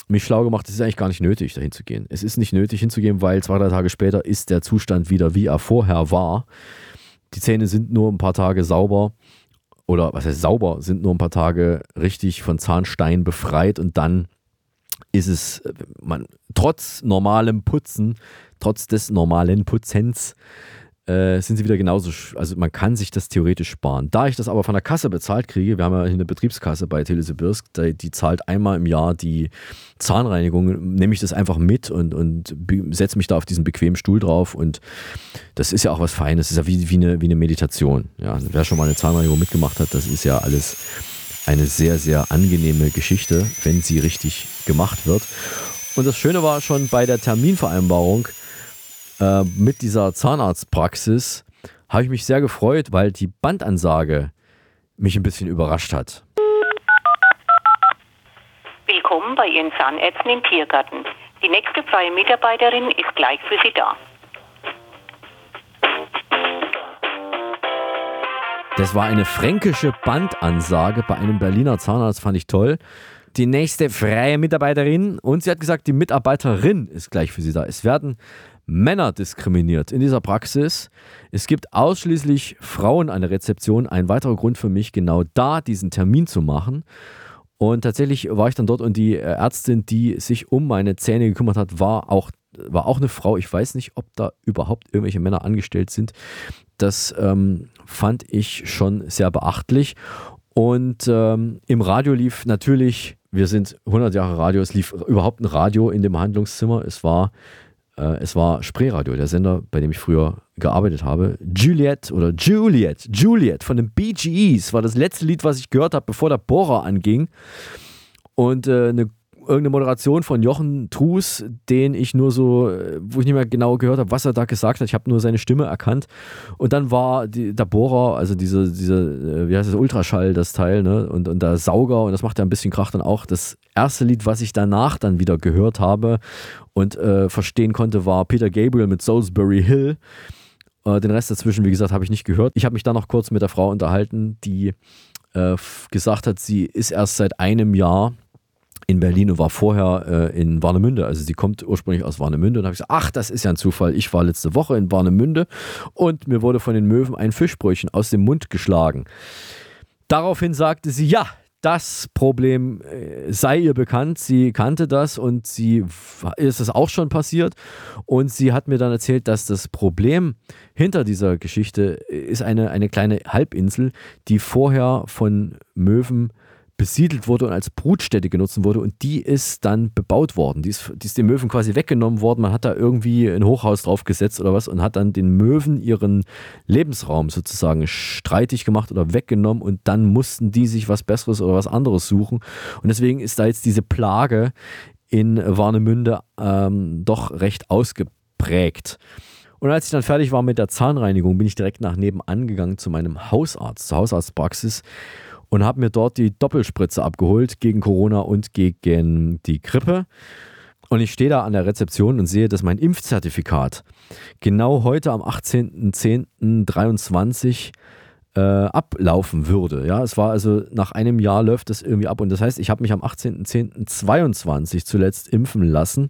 mich schlau gemacht, es ist eigentlich gar nicht nötig, dahin zu gehen. Es ist nicht nötig hinzugehen, weil zwei, drei Tage später ist der Zustand wieder, wie er vorher war. Die Zähne sind nur ein paar Tage sauber oder was heißt sauber, sind nur ein paar Tage richtig von Zahnstein befreit und dann ist es, man, trotz normalem Putzen, trotz des normalen Putzens, äh, sind sie wieder genauso, also man kann sich das theoretisch sparen. Da ich das aber von der Kasse bezahlt kriege, wir haben ja eine Betriebskasse bei Telesibirsk, die, die zahlt einmal im Jahr die Zahnreinigung, nehme ich das einfach mit und, und setze mich da auf diesen bequemen Stuhl drauf und das ist ja auch was Feines, das ist ja wie, wie, eine, wie eine Meditation. Ja, wer schon mal eine Zahnreinigung mitgemacht hat, das ist ja alles eine sehr, sehr angenehme Geschichte, wenn sie richtig gemacht wird. Und das Schöne war schon bei der Terminvereinbarung äh, mit dieser Zahnarztpraxis, habe ich mich sehr gefreut, weil die Bandansage mich ein bisschen überrascht hat. Willkommen bei Ihren Zahnärzten im Tiergarten. Die nächste freie Mitarbeiterin ist gleich für Sie da. Das war eine fränkische Bandansage bei einem Berliner Zahnarzt, fand ich toll. Die nächste freie Mitarbeiterin und sie hat gesagt, die Mitarbeiterin ist gleich für sie da. Es werden Männer diskriminiert in dieser Praxis. Es gibt ausschließlich Frauen an der Rezeption. Ein weiterer Grund für mich, genau da diesen Termin zu machen. Und tatsächlich war ich dann dort und die Ärztin, die sich um meine Zähne gekümmert hat, war auch, war auch eine Frau. Ich weiß nicht, ob da überhaupt irgendwelche Männer angestellt sind. Das ähm, fand ich schon sehr beachtlich. Und ähm, im Radio lief natürlich, wir sind 100 Jahre Radio, es lief überhaupt ein Radio in dem Behandlungszimmer. Es war, äh, war Spreeradio, der Sender, bei dem ich früher gearbeitet habe. Juliet oder Juliet, Juliet von den Bee Gees war das letzte Lied, was ich gehört habe, bevor der Bohrer anging. Und äh, eine irgendeine Moderation von Jochen Trus, den ich nur so, äh, wo ich nicht mehr genau gehört habe, was er da gesagt hat. Ich habe nur seine Stimme erkannt. Und dann war die, der Bohrer, also diese, diese, äh, wie heißt das, Ultraschall, das Teil, ne? Und, und der Sauger, und das macht ja ein bisschen Krach dann auch. Das erste Lied, was ich danach dann wieder gehört habe und äh, verstehen konnte, war Peter Gabriel mit Salisbury Hill. Äh, den Rest dazwischen, wie gesagt, habe ich nicht gehört. Ich habe mich dann noch kurz mit der Frau unterhalten, die äh, gesagt hat, sie ist erst seit einem Jahr in Berlin und war vorher äh, in Warnemünde. Also sie kommt ursprünglich aus Warnemünde und habe ich gesagt, ach, das ist ja ein Zufall. Ich war letzte Woche in Warnemünde und mir wurde von den Möwen ein Fischbrötchen aus dem Mund geschlagen. Daraufhin sagte sie, ja, das Problem äh, sei ihr bekannt, sie kannte das und sie ist es auch schon passiert und sie hat mir dann erzählt, dass das Problem hinter dieser Geschichte ist eine, eine kleine Halbinsel, die vorher von Möwen besiedelt wurde und als Brutstätte genutzt wurde und die ist dann bebaut worden. Die ist, die ist den Möwen quasi weggenommen worden. Man hat da irgendwie ein Hochhaus draufgesetzt oder was und hat dann den Möwen ihren Lebensraum sozusagen streitig gemacht oder weggenommen und dann mussten die sich was Besseres oder was anderes suchen. Und deswegen ist da jetzt diese Plage in Warnemünde ähm, doch recht ausgeprägt. Und als ich dann fertig war mit der Zahnreinigung, bin ich direkt nach nebenan gegangen zu meinem Hausarzt, zur Hausarztpraxis und habe mir dort die Doppelspritze abgeholt gegen Corona und gegen die Grippe. Und ich stehe da an der Rezeption und sehe, dass mein Impfzertifikat genau heute am 18.10.23 äh, ablaufen würde. Ja, es war also nach einem Jahr läuft das irgendwie ab. Und das heißt, ich habe mich am 18.10.22 zuletzt impfen lassen.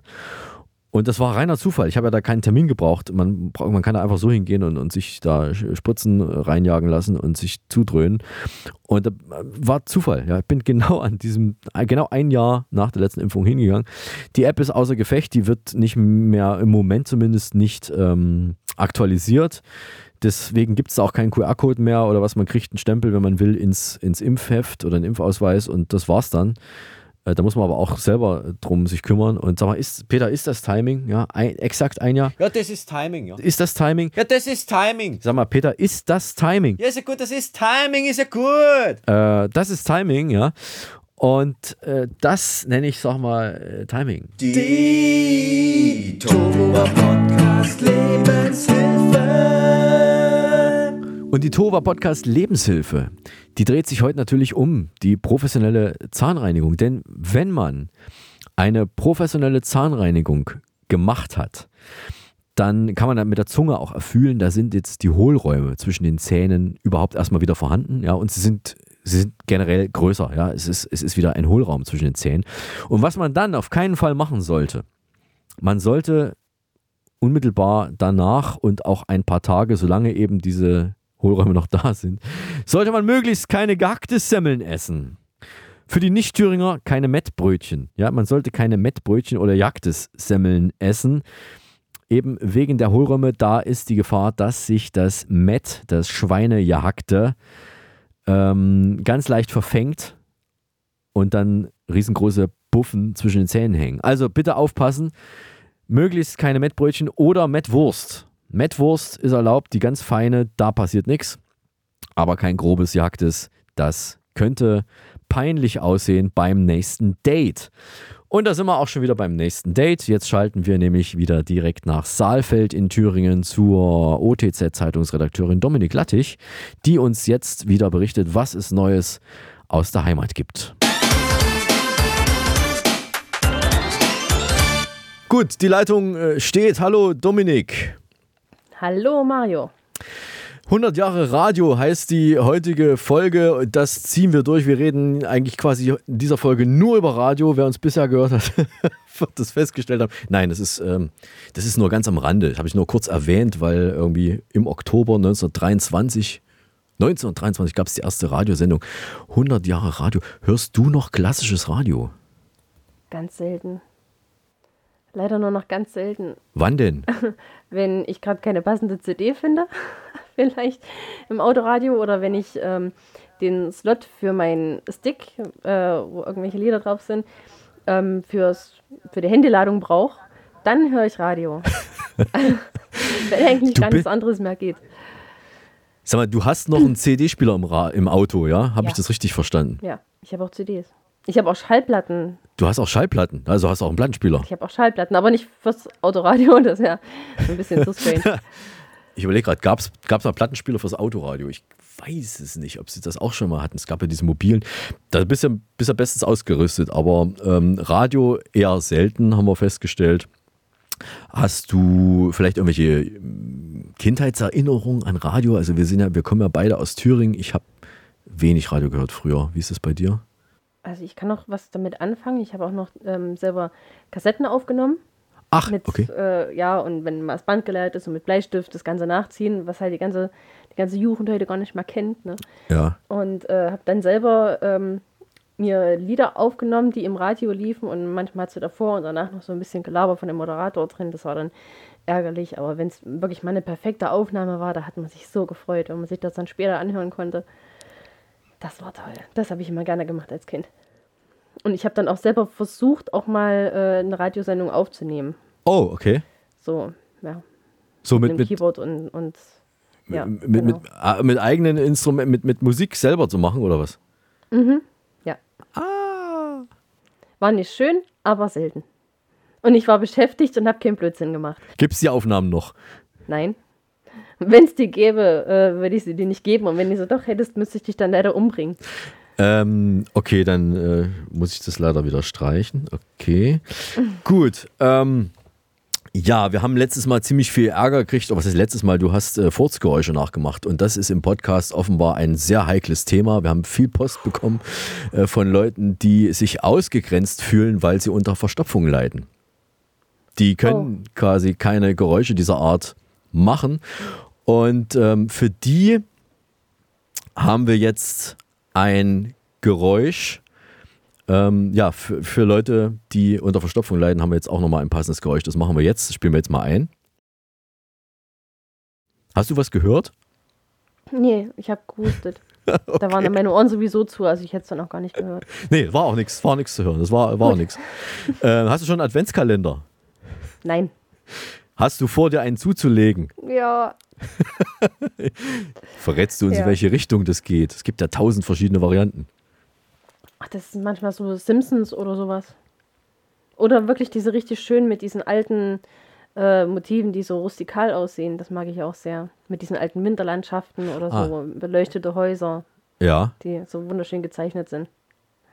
Und das war reiner Zufall. Ich habe ja da keinen Termin gebraucht. Man, man kann da einfach so hingehen und, und sich da Spritzen reinjagen lassen und sich zudröhnen. Und das war Zufall. Ja, ich bin genau an diesem, genau ein Jahr nach der letzten Impfung hingegangen. Die App ist außer Gefecht. Die wird nicht mehr, im Moment zumindest nicht ähm, aktualisiert. Deswegen gibt es auch keinen QR-Code mehr oder was. Man kriegt einen Stempel, wenn man will, ins, ins Impfheft oder einen Impfausweis und das war's dann. Äh, Da muss man aber auch selber drum sich kümmern. Und sag mal, ist, Peter, ist das Timing? Ja, ein, exakt ein Jahr. Ja, das ist Timing, ja. Ist das Timing? Ja, das ist Timing. Sag mal, Peter, ist das Timing? Ja, ist ja gut, das ist Timing, ist ja gut. Äh, das ist Timing, ja. Und äh, das nenne ich, sag mal, äh, Timing. Die Tova Podcast Lebenshilfe. Und die Tova Podcast Lebenshilfe, die dreht sich heute natürlich um die professionelle Zahnreinigung. Denn wenn man eine professionelle Zahnreinigung gemacht hat, dann kann man dann mit der Zunge auch erfühlen, da sind jetzt die Hohlräume zwischen den Zähnen überhaupt erstmal wieder vorhanden, ja, und sie sind, sie sind generell größer, ja, es ist, es ist wieder ein Hohlraum zwischen den Zähnen. Und was man dann auf keinen Fall machen sollte, man sollte unmittelbar danach und auch ein paar Tage, solange eben diese Hohlräume noch da sind, sollte man möglichst keine gehackte Semmeln essen. Für die Nicht-Thüringer keine Mettbrötchen. Ja, man sollte keine Mettbrötchen oder Jagdessemmeln essen. eben wegen der Hohlräume, da ist die Gefahr, dass sich das Met, das Schweinegehackte, ähm, ganz leicht verfängt und dann riesengroße Buffen zwischen den Zähnen hängen. Also bitte aufpassen, möglichst keine Mettbrötchen oder Mettwurst. Mettwurst ist erlaubt, die ganz feine, da passiert nichts, aber kein grobes Jagdes, das könnte peinlich aussehen beim nächsten Date. Und da sind wir auch schon wieder beim nächsten Date. Jetzt schalten wir nämlich wieder direkt nach Saalfeld in Thüringen zur OTZ-Zeitungsredakteurin Dominik Lattig, die uns jetzt wieder berichtet, was es Neues aus der Heimat gibt. Gut, die Leitung äh, steht. Hallo Dominik. Hallo Mario. 100 Jahre Radio heißt die heutige Folge. Das ziehen wir durch. Wir reden eigentlich quasi in dieser Folge nur über Radio. Wer uns bisher gehört hat, wird das festgestellt haben. Nein, das ist, ähm, das ist nur ganz am Rande. Das habe ich nur kurz erwähnt, weil irgendwie im Oktober 1923 1923 gab es die erste Radiosendung. 100 Jahre Radio. Hörst du noch klassisches Radio? Ganz selten. Leider nur noch ganz selten. Wann denn? wenn ich gerade keine passende CD finde, vielleicht im Autoradio oder wenn ich ähm, den Slot für meinen Stick, äh, wo irgendwelche Lieder drauf sind, ähm, fürs, für die Handyladung brauche, dann höre ich Radio. wenn eigentlich gar nichts anderes mehr geht. Sag mal, du hast noch einen CD-Spieler im, im, Auto, ja? Habe ja. ich das richtig verstanden? Ja, ich habe auch CDs. Ich habe auch Schallplatten. Du hast auch Schallplatten, also hast auch einen Plattenspieler. Ich habe auch Schallplatten, aber nicht fürs Autoradio, das ist ja ein bisschen zu strange. ich überlege gerade, gab es mal Plattenspieler fürs Autoradio? Ich weiß es nicht, ob sie das auch schon mal hatten. Es gab ja diese mobilen, da bist du bist ja bestens ausgerüstet, aber ähm, Radio eher selten, haben wir festgestellt. Hast du vielleicht irgendwelche ähm, Kindheitserinnerungen an Radio? Also wir sind ja, wir kommen ja beide aus Thüringen. Ich habe wenig Radio gehört früher. Wie ist es bei dir? Also ich kann noch was damit anfangen. Ich habe auch noch ähm, selber Kassetten aufgenommen. Ach, mit, okay. Äh, ja, und wenn mal das Band geleert ist und mit Bleistift das Ganze nachziehen, was halt die ganze, die ganze Jugend heute gar nicht mehr kennt. Ne? Ja. Und äh, habe dann selber ähm, mir Lieder aufgenommen, die im Radio liefen und manchmal hast du davor und danach noch so ein bisschen Gelaber von dem Moderator drin. Das war dann ärgerlich, aber wenn es wirklich mal eine perfekte Aufnahme war, da hat man sich so gefreut, wenn man sich das dann später anhören konnte. Das war toll. Das habe ich immer gerne gemacht als Kind. Und ich habe dann auch selber versucht, auch mal äh, eine Radiosendung aufzunehmen. Oh, okay. So, ja. So mit, mit, mit Keyboard und, und ja, mit, genau. mit, ah, mit eigenen Instrumenten, mit, mit Musik selber zu machen, oder was? Mhm, ja. Ah. War nicht schön, aber selten. Und ich war beschäftigt und habe keinen Blödsinn gemacht. Gibt es die Aufnahmen noch? Nein. Wenn es die gäbe, äh, würde ich sie dir nicht geben. Und wenn du sie doch hättest, müsste ich dich dann leider umbringen. Ähm, okay, dann äh, muss ich das leider wieder streichen. Okay. Gut. Ähm, ja, wir haben letztes Mal ziemlich viel Ärger gekriegt. Aber was ist letztes Mal? Du hast äh, Furzgeräusche nachgemacht. Und das ist im Podcast offenbar ein sehr heikles Thema. Wir haben viel Post bekommen äh, von Leuten, die sich ausgegrenzt fühlen, weil sie unter Verstopfung leiden. Die können oh. quasi keine Geräusche dieser Art machen. Und ähm, für die haben wir jetzt ein Geräusch. Ähm, ja, für, für Leute, die unter Verstopfung leiden, haben wir jetzt auch nochmal ein passendes Geräusch. Das machen wir jetzt. Das spielen wir jetzt mal ein. Hast du was gehört? Nee, ich habe gehustet. okay. Da waren meine Ohren sowieso zu, also ich hätte es dann auch gar nicht gehört. Nee, war auch nichts, war nichts zu hören. Das war, war auch nichts. Äh, hast du schon einen Adventskalender? Nein. Hast du vor, dir einen zuzulegen? Ja. Verrätst du uns, Ja. in welche Richtung das geht? Es gibt ja tausend verschiedene Varianten. Ach, das sind manchmal so Simpsons oder sowas. Oder wirklich diese richtig schön mit diesen alten äh, Motiven, die so rustikal aussehen. Das mag ich auch sehr. Mit diesen alten Winterlandschaften oder so Ah. beleuchtete Häuser, Ja. die so wunderschön gezeichnet sind.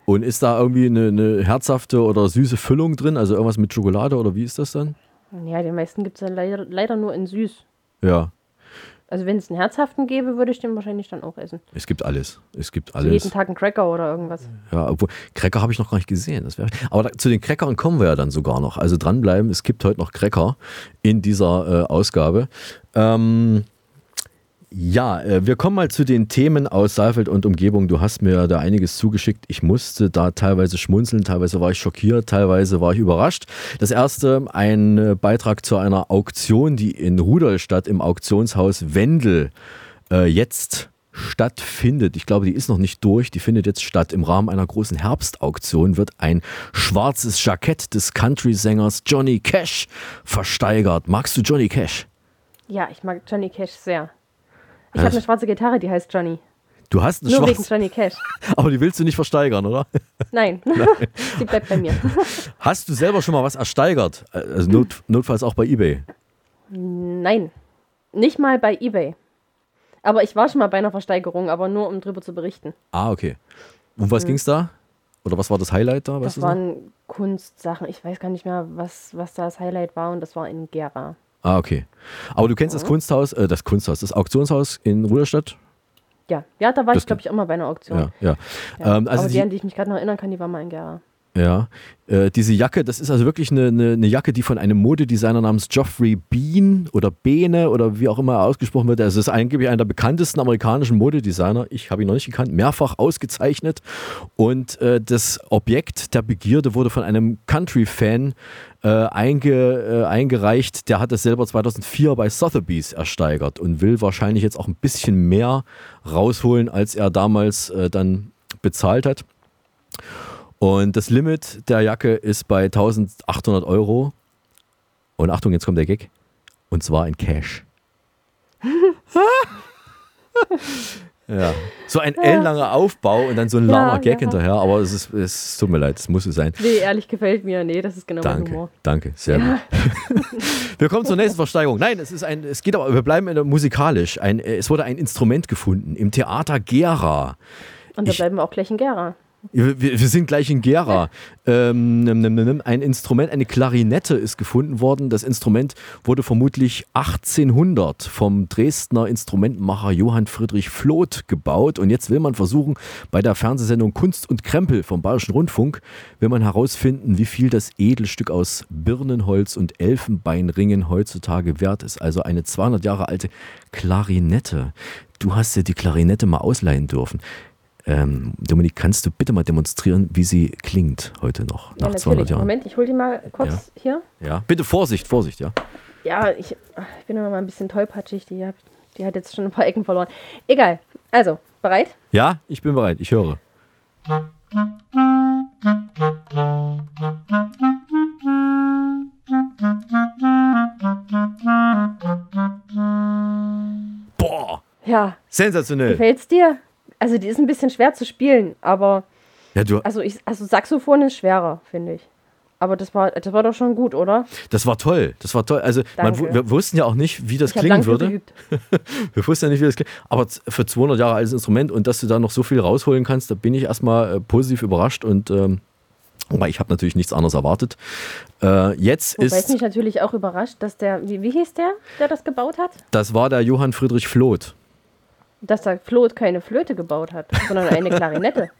Und ist da irgendwie eine, eine herzhafte oder süße Füllung drin? Also irgendwas mit Schokolade oder wie ist das dann? Ja, die meisten gibt es ja leider, leider nur in süß. Ja. Also wenn es einen herzhaften gäbe, würde ich den wahrscheinlich dann auch essen. Es gibt alles. Es gibt alles. jeden Tag einen Cracker oder irgendwas. Ja, obwohl, Cracker habe ich noch gar nicht gesehen. Das wär, aber da, zu den Crackern kommen wir ja dann sogar noch. Also dranbleiben, es gibt heute noch Cracker in dieser äh, Ausgabe. Ähm, Ja, äh, wir kommen mal zu den Themen aus Saalfeld und Umgebung. Du hast mir da einiges zugeschickt. Ich musste da teilweise schmunzeln, teilweise war ich schockiert, teilweise war ich überrascht. Das erste, ein äh, Beitrag zu einer Auktion, die in Rudolstadt im Auktionshaus Wendel äh, jetzt stattfindet. Ich glaube, die ist noch nicht durch. Die findet jetzt statt. Im Rahmen einer großen Herbstauktion wird ein schwarzes Jackett des Country-Sängers Johnny Cash versteigert. Magst du Johnny Cash? Ja, ich mag Johnny Cash sehr. Ich habe eine schwarze Gitarre, die heißt Johnny. Du hast eine Nur wegen schwarze, Johnny Cash. aber die willst du nicht versteigern, oder? Nein, sie bleibt bei mir. Hast du selber schon mal was ersteigert? Also not, notfalls auch bei eBay. Nein, nicht mal bei eBay. Aber ich war schon mal bei einer Versteigerung, aber nur um drüber zu berichten. Ah, okay. Um was Mhm. ging's da? Oder was war das Highlight da? Weißt Das waren Kunstsachen. Ich weiß gar nicht mehr, was, was da das Highlight war und das war in Gera. Ah, okay. Aber du kennst das Mhm. Kunsthaus, äh, das Kunsthaus, das Auktionshaus in Ruderstadt? Ja, ja, da war Das ich, glaube ich, auch mal bei einer Auktion. Ja, ja. Ja, Ähm, also aber die, die, an die ich mich gerade noch erinnern kann, die war mal in Gera. Ja, äh, diese Jacke, das ist also wirklich eine, eine, eine Jacke, die von einem Modedesigner namens Geoffrey Bean oder Bene oder wie auch immer er ausgesprochen wird. Also es ist angeblich einer der bekanntesten amerikanischen Modedesigner. Ich habe ihn noch nicht gekannt, mehrfach ausgezeichnet. Und äh, das Objekt der Begierde wurde von einem Country-Fan äh, einge, äh, eingereicht. Der hat es selber 2004 bei Sotheby's ersteigert und will wahrscheinlich jetzt auch ein bisschen mehr rausholen, als er damals äh, dann bezahlt hat. Und das Limit der Jacke ist bei 1800 Euro. Und Achtung, jetzt kommt der Gag. Und zwar in Cash. ja. So ein Ja. ellenlanger Aufbau und dann so ein Ja, lahmer Gag ja. hinterher. Aber es, ist, es tut mir leid, es muss es sein. Nee, ehrlich gefällt mir. Nee, das ist genau mein Danke, Humor. danke, sehr Ja. gut. Wir kommen zur nächsten Versteigerung. Nein, es ist ein, es geht aber, wir bleiben musikalisch. Ein, es wurde ein Instrument gefunden im Theater Gera. Und da Ich- bleiben wir auch gleich in Gera. Wir, wir sind gleich in Gera. Ähm, ein Instrument, eine Klarinette ist gefunden worden. Das Instrument wurde vermutlich 1800 vom Dresdner Instrumentmacher Johann Friedrich Floth gebaut. Und jetzt will man versuchen, bei der Fernsehsendung Kunst und Krempel vom Bayerischen Rundfunk, will man herausfinden, wie viel das Edelstück aus Birnenholz und Elfenbeinringen heutzutage wert ist. Also eine 200 Jahre alte Klarinette. Du hast dir die Klarinette mal ausleihen dürfen. Ähm, Dominik, kannst du bitte mal demonstrieren, wie sie klingt heute noch, Ja, nach 200 natürlich. Jahren? Moment, ich hole die mal kurz hier. Ja, bitte Vorsicht, Vorsicht, ja. Ja, ich, ich bin immer mal ein bisschen tollpatschig. Die, hab- die hat jetzt schon ein paar Ecken verloren. Egal. Also, bereit? Ja, ich bin bereit, ich höre. Boah, Ja. sensationell. Gefällt's dir? Also, die ist ein bisschen schwer zu spielen, aber. Ja, du, Also, ich, also Saxophon ist schwerer, finde ich. Aber das war, das war doch schon gut, oder? das war toll, das war toll. Also man, wir wussten ja auch nicht, wie das Ich klingen würde. wir wussten ja nicht, wie das klingt. Aber für 200 Jahre altes Instrument und dass du da noch so viel rausholen kannst, da bin ich erstmal äh, positiv überrascht und ähm, ich habe natürlich nichts anderes erwartet. Äh, jetzt Wobei ist, mich natürlich auch überrascht, dass der, wie, wie hieß der, der das gebaut hat? das war der Johann Friedrich Floth. Dass der Floth keine Flöte gebaut hat, sondern eine Klarinette.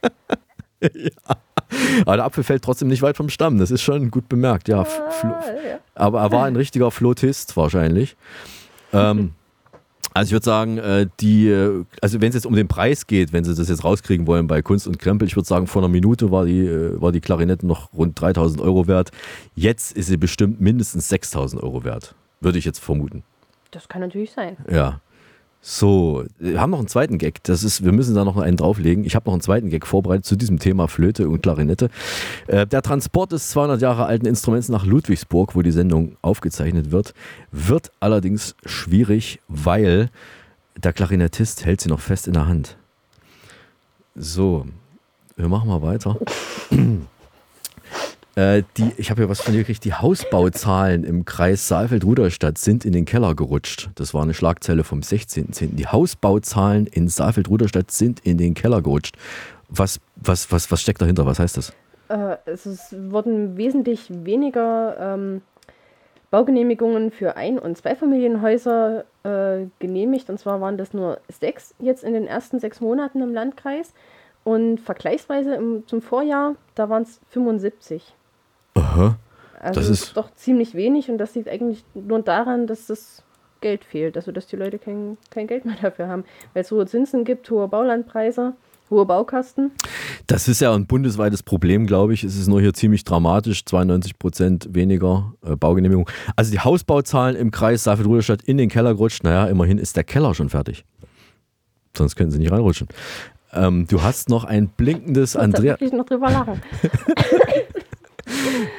Aber der Apfel fällt trotzdem nicht weit vom Stamm. Das ist schon gut bemerkt. Ja, F- Flo- aber er war ein richtiger Flotist wahrscheinlich. Ähm, also ich würde sagen, äh, die, äh, also wenn es jetzt um den Preis geht, wenn sie das jetzt rauskriegen wollen bei Kunst und Krempel, ich würde sagen, vor einer Minute war die, äh, war die Klarinette noch rund 3000 Euro wert. Jetzt ist sie bestimmt mindestens 6000 Euro wert. Würde ich jetzt vermuten. Das kann natürlich sein. Ja. So, wir haben noch einen zweiten Gag. Das ist, wir müssen da noch einen drauflegen. Ich habe noch einen zweiten Gag vorbereitet zu diesem Thema Flöte und Klarinette. Äh, der Transport des 200 Jahre alten Instruments nach Ludwigsburg, wo die Sendung aufgezeichnet wird, wird allerdings schwierig, weil der Klarinettist hält sie noch fest in der Hand. So, wir machen mal weiter. Äh, die, ich habe ja was von dir gekriegt. Die Hausbauzahlen im Kreis Saalfeld-Rudolstadt sind in den Keller gerutscht. Das war eine Schlagzeile vom 16.10. Die Hausbauzahlen in Saalfeld-Rudolstadt sind in den Keller gerutscht. Was, was, was, was steckt dahinter? Was heißt das? Äh, es wurden wesentlich weniger ähm, Baugenehmigungen für Ein- und Zweifamilienhäuser äh, genehmigt. Und zwar waren das nur sechs jetzt in den ersten sechs Monaten im Landkreis. Und vergleichsweise im, zum Vorjahr, da waren es 75. Aha. Also Das ist- doch ziemlich wenig und das liegt eigentlich nur daran, dass das Geld fehlt. Also dass die Leute kein, kein Geld mehr dafür haben. Weil es hohe Zinsen gibt, hohe Baulandpreise, hohe Baukosten. Das ist ja ein bundesweites Problem, glaube ich. Es ist nur hier ziemlich dramatisch. 92 Prozent weniger äh, Baugenehmigung. Also die Hausbauzahlen im Kreis Saalfeld-Rudolstadt in den Keller gerutscht. Naja, immerhin ist der Keller schon fertig. Sonst können sie nicht reinrutschen. Ähm, du hast noch ein blinkendes Ich Andrea. wirklich noch drüber lachen.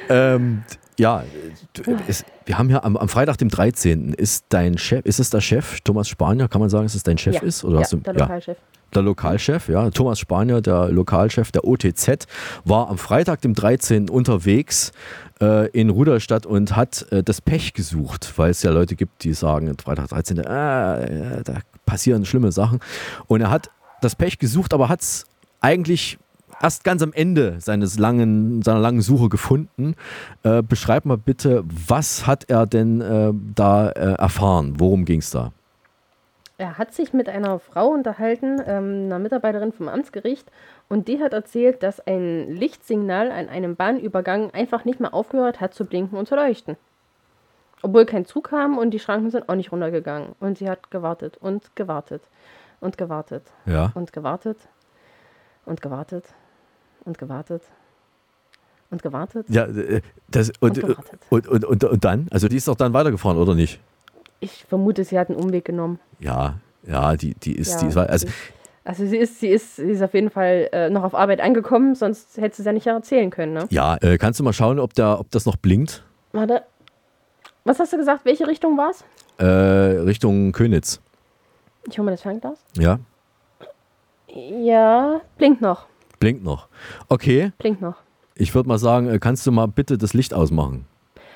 Ähm, ja, es, wir haben ja am, am Freitag, dem 13. ist dein Chef, ist es der Chef, Thomas Spanier, kann man sagen, dass es dein Chef Ja. ist? Oder Ja, hast du, der Lokalchef. der Lokalchef, ja. Thomas Spanier, der Lokalchef der OTZ, war am Freitag, dem 13. unterwegs äh, in Rudolstadt und hat äh, das Pech gesucht, weil es ja Leute gibt, die sagen, Freitag 13. Ah, äh, da passieren schlimme Sachen. Und er hat das Pech gesucht, aber hat es eigentlich erst ganz am Ende seines langen, seiner langen Suche gefunden. Äh, beschreib mal bitte, was hat er denn äh, da äh, erfahren? Worum ging es da? Er hat sich mit einer Frau unterhalten, ähm, einer Mitarbeiterin vom Amtsgericht, und die hat erzählt, dass ein Lichtsignal an einem Bahnübergang einfach nicht mehr aufgehört hat zu blinken und zu leuchten. Obwohl kein Zug kam und die Schranken sind auch nicht runtergegangen. Und sie hat gewartet und gewartet und gewartet Ja. und gewartet und gewartet und gewartet und gewartet. Ja, äh, das, und, Und gewartet. und, und, und, und dann? Also die ist doch dann weitergefahren, oder nicht? Ich vermute, sie hat einen Umweg genommen. Ja, ja, die, die ist, Ja, die ist, also, sie- Also sie ist, sie ist, sie ist auf jeden Fall äh, noch auf Arbeit angekommen, sonst hätte sie es ja nicht erzählen können. Ne? ja, äh, kannst du mal schauen, ob, da, ob das noch blinkt? Warte. Was hast du gesagt? Welche Richtung war es? Äh, Richtung Könitz. Ich hole mir das Fernglas. Ja, Ja, blinkt noch. Blinkt noch. Okay, Blinkt noch. ich würde mal sagen, äh, kannst du mal bitte das Licht ausmachen?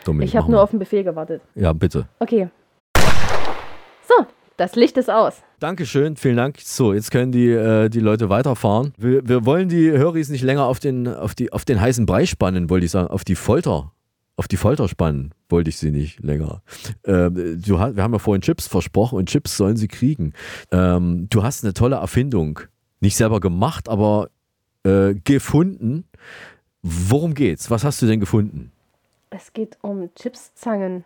Dominik, Ich habe nur auf den Befehl gewartet. Ja, bitte. Okay. So, das Licht ist aus. Dankeschön, vielen Dank. So, jetzt können die, äh, die Leute weiterfahren. Wir, wir wollen die Höris nicht länger auf den, auf, die, auf den heißen Brei spannen, wollte ich sagen. Auf die Folter. Auf die Folter spannen wollte ich sie nicht länger. Ähm, du wir haben ja vorhin Chips versprochen und Chips sollen sie kriegen. Ähm, du hast eine tolle Erfindung. Nicht selber gemacht, aber äh, gefunden. Worum geht's? Was hast du denn gefunden? Es geht um Chipszangen.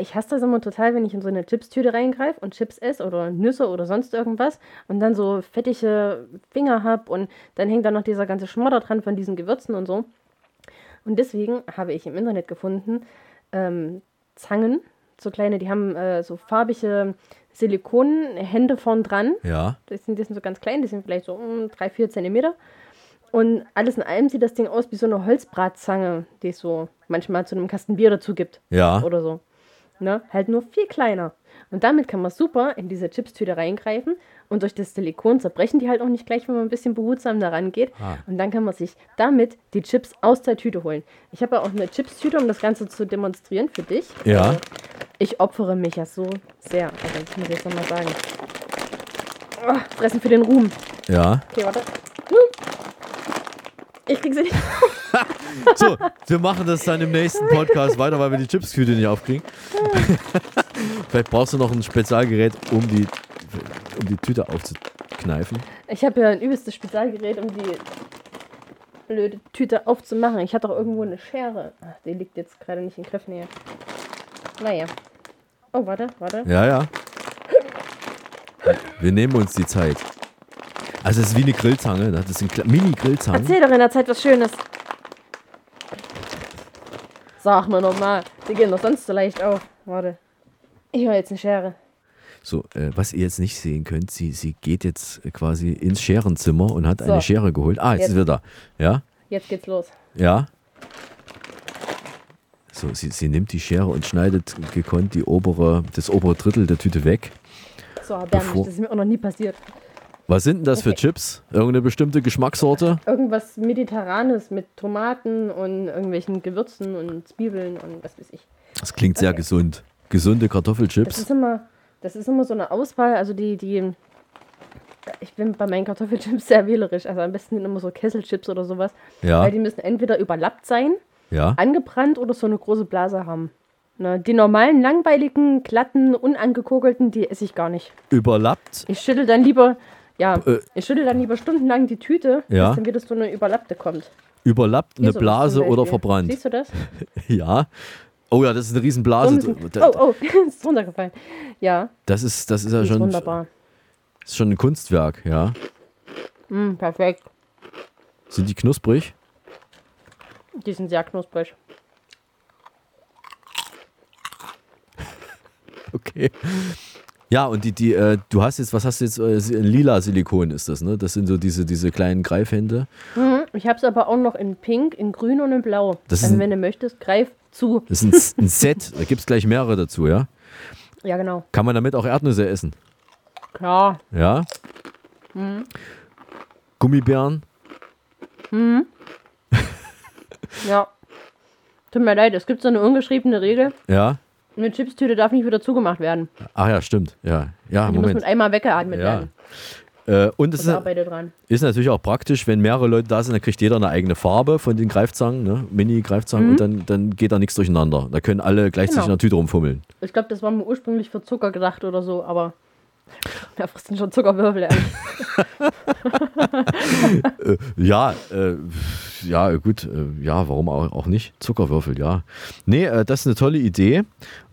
Ich hasse das immer total, wenn ich in so eine Chipstüte reingreife und Chips esse oder Nüsse oder sonst irgendwas und dann so fettige Finger habe und dann hängt da noch dieser ganze Schmodder dran von diesen Gewürzen und so. Und deswegen habe ich im Internet gefunden ähm, Zangen, so kleine, die haben äh, so farbige Silikonhände vorn dran. Ja. Die sind, die sind so ganz klein, die sind vielleicht so um, drei, vier Zentimeter. Und alles in allem sieht das Ding aus wie so eine Holzbratzange, die es so manchmal zu einem Kasten Bier dazu gibt. Ja. Oder so. Ne? Halt nur viel kleiner. Und damit kann man super in diese Chipstüte reingreifen und durch das Silikon zerbrechen die halt auch nicht gleich, wenn man ein bisschen behutsam daran geht. Ah. Und dann kann man sich damit die Chips aus der Tüte holen. Ich habe ja auch eine Chipstüte, um das Ganze zu demonstrieren für dich. Ja. Also, ich opfere mich ja so sehr. Also, das muss ich jetzt nochmal sagen. Oh, fressen für den Ruhm. Ja. Okay, warte. Ich krieg sie nicht. So, wir machen das dann im nächsten Podcast weiter, weil wir die Chipstüte nicht aufkriegen. Vielleicht brauchst du noch ein Spezialgerät, um die, um die Tüte aufzukneifen. Ich habe ja ein übelstes Spezialgerät, um die blöde Tüte aufzumachen. Ich hatte auch irgendwo eine Schere. Ach, die liegt jetzt gerade nicht in Griffnähe. Naja. Oh, warte, warte. Ja, ja. Wir nehmen uns die Zeit. Also es ist wie eine Grillzange, ne? das sind Kle- Mini-Grillzangen. Erzähl doch in der Zeit was Schönes. Sag mir nochmal. Die gehen doch sonst so leicht auf. Warte. Ich höre jetzt eine Schere. So, äh, was ihr jetzt nicht sehen könnt, sie, sie geht jetzt quasi ins Scherenzimmer und hat So. eine Schere geholt. Ah, jetzt, Jetzt. ist wir da. Ja, Jetzt geht's los. ja. So, sie, sie nimmt die Schere und schneidet gekonnt die obere, das obere Drittel der Tüte weg. So. Bevor- Das ist mir auch noch nie passiert. Was sind denn das für Okay. Chips? Irgendeine bestimmte Geschmackssorte? Irgendwas Mediterranes mit Tomaten und irgendwelchen Gewürzen und Zwiebeln und was weiß ich. Das klingt sehr gesund. Gesunde Das Kartoffelchips. ist immer, das ist immer so eine Auswahl. Also die, die, ich bin bei meinen Kartoffelchips sehr wählerisch. Also am besten sind immer so Kesselchips oder sowas. Ja. Weil die müssen entweder überlappt sein, Ja. angebrannt oder so eine große Blase haben. Ne, die normalen, langweiligen, glatten, unangekokelten, die esse ich gar nicht. Überlappt. Ich schüttel dann lieber, ja, Äh. ich schüttel dann lieber stundenlang die Tüte, Ja. bis dann wieder so eine überlappte kommt. Überlappt eine sowas Blase zum oder Beispiel. verbrannt. Siehst du das? Ja. Oh ja, das ist eine So Riesenblase. ein Da- oh, oh, ist runtergefallen. Ja, Das ist, das ist ja ist schon, wunderbar. ist schon ein Kunstwerk, ja. Mm, perfekt. Sind die knusprig? Die sind sehr knusprig. Okay. Ja, und die, die, äh, du hast jetzt, was hast du jetzt? Äh, lila Silikon ist das, ne? Das sind so diese, diese kleinen Greifhände. Mhm. Ich habe es aber auch noch in Pink, in Grün und in Blau. Das ist also ein- wenn du möchtest, greif zu. Das ist ein, ein Set, da gibt es gleich mehrere dazu, ja? Ja, genau. Kann man damit auch Erdnüsse essen? Klar. Ja? Mhm. Gummibären? Mhm. ja. Tut mir leid, es gibt so eine ungeschriebene Regel. Ja? Eine Chipstüte darf nicht wieder zugemacht werden. Ach ja, stimmt. Ja, ja Die muss Moment. mit einmal weggeatmet Ja. werden. Äh, und es ist, ist natürlich auch praktisch, wenn mehrere Leute da sind, dann kriegt jeder eine eigene Farbe von den Greifzangen, ne? Mini-Greifzangen, Mhm. und dann, dann geht da nichts durcheinander. Da können alle gleichzeitig Genau. in der Tüte rumfummeln. Ich glaube, das war mir ursprünglich für Zucker gedacht oder so, aber da frisst schon Zuckerwürfel. äh, ja, äh, ja, gut, äh, ja, warum auch, auch nicht? Zuckerwürfel, ja. Nee, äh, das ist eine tolle Idee.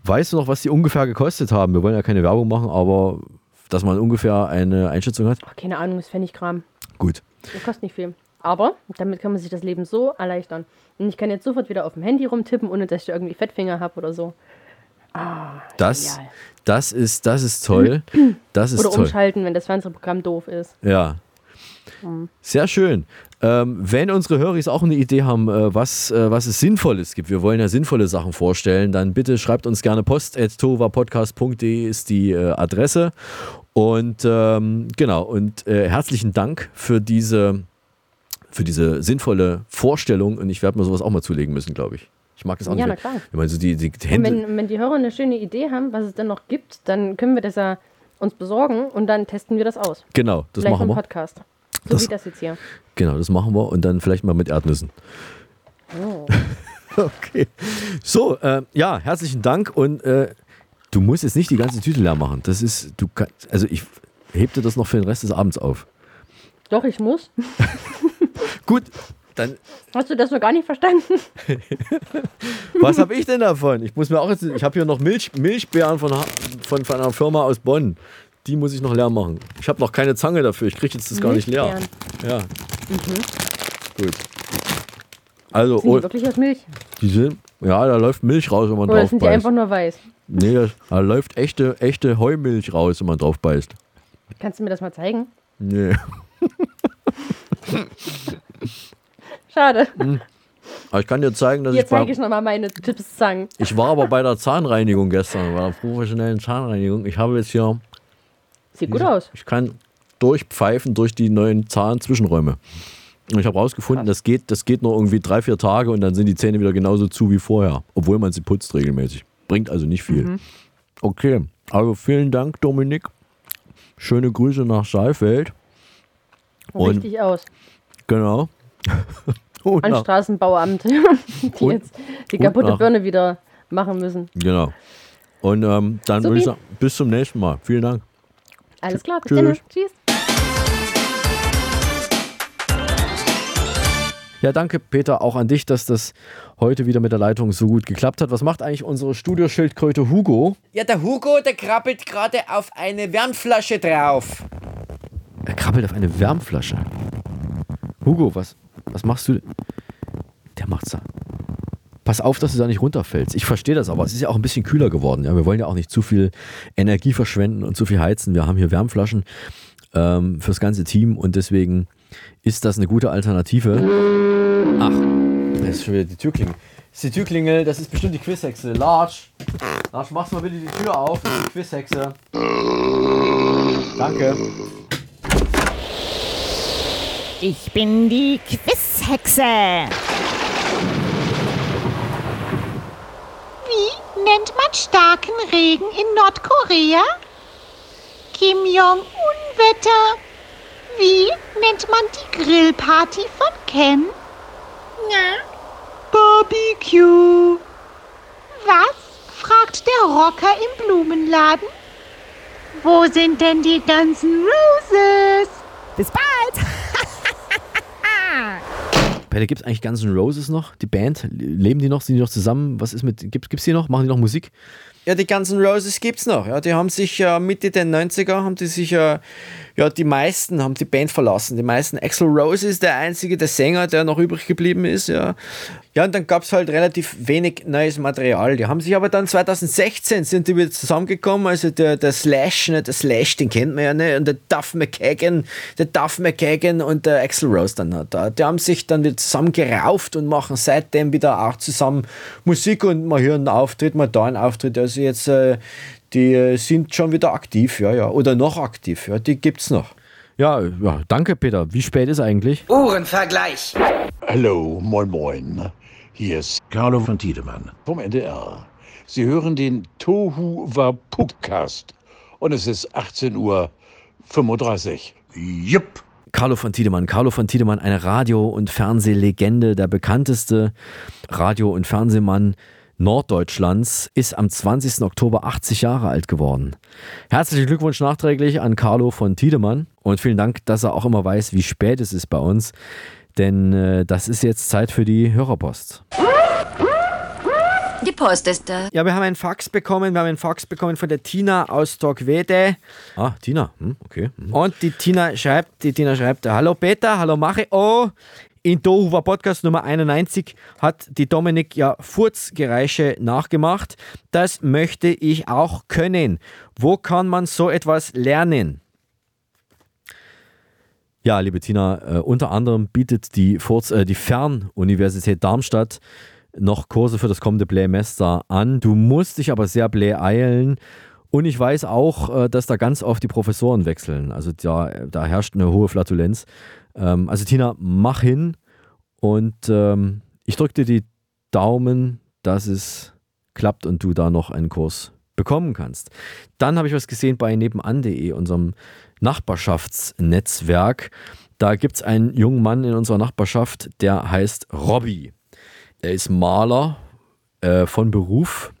Weißt du noch, was die ungefähr gekostet haben? Wir wollen ja keine Werbung machen, aber dass man ungefähr eine Einschätzung hat? Ach, keine Ahnung, ist Pfennigkram. Gut. Das kostet nicht viel. Aber damit kann man sich das Leben so erleichtern. Und ich kann jetzt sofort wieder auf dem Handy rumtippen, ohne dass ich irgendwie Fettfinger habe oder so. Ah, Das, das, ist, das ist toll. Das ist oder toll. umschalten, wenn das Fernsehprogramm doof ist. Ja, Mhm. Sehr schön. Ähm, wenn unsere Höris auch eine Idee haben, äh, was, äh, was es Sinnvolles gibt, wir wollen ja sinnvolle Sachen vorstellen, dann bitte schreibt uns gerne post.tovapodcast.de ist die äh, Adresse. Und ähm, genau, und äh, herzlichen Dank für diese, für diese sinnvolle Vorstellung. Und ich werde mir sowas auch mal zulegen müssen, glaube ich. Ich mag das auch Ja, nicht. na klar. Ich meine, so die, die Und Hände. wenn, wenn die Hörer eine schöne Idee haben, was es denn noch gibt, dann können wir das ja uns besorgen und dann testen wir das aus. Genau, das Vielleicht machen wir. Podcast. So Das- wie das jetzt hier. Genau, das machen wir und dann vielleicht mal mit Erdnüssen. Oh. Okay. So, äh, ja, herzlichen Dank und äh, du musst jetzt nicht die ganze Tüte leer machen. Das ist, du kannst, also ich heb dir das noch für den Rest des Abends auf. Doch, ich muss. Gut, dann Hast du das noch gar nicht verstanden? was habe ich denn davon? Ich muss mir auch jetzt, ich habe hier noch Milch, Milchbeeren von, von, von einer Firma aus Bonn. Die muss ich noch leer machen. Ich habe noch keine Zange dafür. Ich kriege jetzt das gar nicht leer. Ja, Mhm. gut. Also, Sind die oh, wirklich aus Milch? die sind, ja, da läuft Milch raus, wenn man Oder drauf sind die beißt. einfach nur weiß? Nee, da, da läuft echte, echte Heumilch raus, wenn man drauf beißt. Kannst du mir das mal zeigen? Nee. Schade. Hm. Aber ich kann dir zeigen, dass Hier ich, bei, zeige ich nochmal meine Tipps-Zangen. ich war aber bei der Zahnreinigung gestern, bei der professionellen Zahnreinigung. Ich habe jetzt hier. Sieht gut aus. Ich kann durchpfeifen durch die neuen Zahnzwischenräume. Und ich habe rausgefunden, das geht, das geht nur irgendwie drei, vier Tage und dann sind die Zähne wieder genauso zu wie vorher, obwohl man sie putzt regelmäßig. Bringt also nicht viel. Mhm. Okay, also vielen Dank, Dominik. Schöne Grüße nach Saalfeld. Richtig aus. genau. Und An Straßenbauamt, die Und- jetzt die kaputte nach- Birne wieder machen müssen. Genau. Und ähm, dann würde ich sagen, bis zum nächsten Mal. Vielen Dank. Alles klar, bis Tschüss. dann. Tschüss. Ja, danke, Peter, auch an dich, dass das heute wieder mit der Leitung so gut geklappt hat. Was macht eigentlich unsere Studioschildkröte Hugo? Ja, der Hugo, der krabbelt gerade auf eine Wärmflasche drauf. Er krabbelt auf eine Wärmflasche. Hugo, was, was machst du? Der macht's da. Pass auf, dass du da nicht runterfällst. Ich verstehe das aber. Es ist ja auch ein bisschen kühler geworden. Ja? Wir wollen ja auch nicht zu viel Energie verschwenden und zu viel heizen. Wir haben hier Wärmflaschen ähm, fürs ganze Team und deswegen ist das eine gute Alternative. Ach, da ist schon wieder die Türklingel. Das ist die Türklingel, das ist bestimmt die Quizhexe. Large, Large, machst mal bitte die Tür auf. Das ist die Quizhexe. Danke. Ich bin die Quizhexe. Wie nennt man starken Regen in Nordkorea? Kim Jong-un-Wetter. Wie nennt man die Grillparty von Ken? Na? Barbecue. Was? fragt der Rocker im Blumenladen. Wo sind denn die ganzen Roses? Bis bald. Pelle, gibt es eigentlich Guns N' Roses noch? Die Band? Leben die noch? Sind die noch zusammen? Was ist mit. Gibt es die noch? Machen die noch Musik? Ja, die ganzen Roses gibt's noch. Ja, die haben sich äh, Mitte der 90er haben die sich äh, ja die meisten haben die Band verlassen. Die meisten. Axel Rose ist der einzige, der Sänger, der noch übrig geblieben ist. Ja, ja und dann gab's halt relativ wenig neues Material. Die haben sich aber dann 2016 sind die wieder zusammengekommen. Also der, der Slash, ne, der Slash, den kennt man ja nicht. Und der Duff McKagan, der Duff McKagan und der Axel Rose dann hat. Die haben sich dann wieder zusammengerauft und machen seitdem wieder auch zusammen Musik und mal hier einen Auftritt, mal da einen Auftritt. Also jetzt, äh, die äh, sind schon wieder aktiv, ja, ja. Oder noch aktiv, ja, die gibt's noch. Ja, ja, danke, Peter. Wie spät ist eigentlich? Uhrenvergleich. Hallo, moin moin. Hier ist Carlo von Tiedemann vom NDR. Sie hören den Tohu Podcast und es ist 18.35 Uhr. Jupp. Carlo von Tiedemann. Carlo von Tiedemann, eine Radio- und Fernsehlegende, der bekannteste Radio- und Fernsehmann Norddeutschlands, ist am 20. Oktober 80 Jahre alt geworden. Herzlichen Glückwunsch nachträglich an Carlo von Tiedemann und vielen Dank, dass er auch immer weiß, wie spät es ist bei uns, denn äh, das ist jetzt Zeit für die Hörerpost. Die Post ist da. Ja, wir haben einen Fax bekommen. Wir haben einen Fax bekommen von der Tina aus Torquede. Ah, Tina, hm, okay. Hm. Und die Tina schreibt, die Tina schreibt, hallo Peter, hallo Mache. Oh, in Dohuwa Podcast Nummer 91 hat die Dominik ja Furzgeräusche nachgemacht. Das möchte ich auch können. Wo kann man so etwas lernen? Ja, liebe Tina, äh, unter anderem bietet die, Furz, äh, die Fernuniversität Darmstadt noch Kurse für das kommende Blähmester an. Du musst dich aber sehr bläh eilen. Und ich weiß auch, äh, dass da ganz oft die Professoren wechseln. Also da, da herrscht eine hohe Flatulenz. Ähm, also Tina, mach hin und ähm, ich drücke dir die Daumen, dass es klappt und du da noch einen Kurs bekommen kannst. Dann habe ich was gesehen bei nebenan.de, unserem Nachbarschaftsnetzwerk. Da gibt es einen jungen Mann in unserer Nachbarschaft, der heißt Robby. Er ist Maler äh, von Beruf.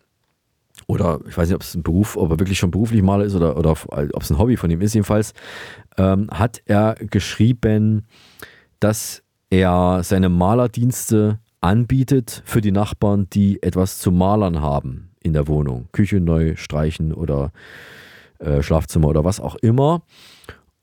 Oder ich weiß nicht, ob es ein Beruf, ob er wirklich schon beruflich Maler ist oder, oder ob es ein Hobby von ihm ist. Jedenfalls ähm, hat er geschrieben, dass er seine Malerdienste anbietet für die Nachbarn, die etwas zu malern haben in der Wohnung. Küche neu streichen oder äh, Schlafzimmer oder was auch immer.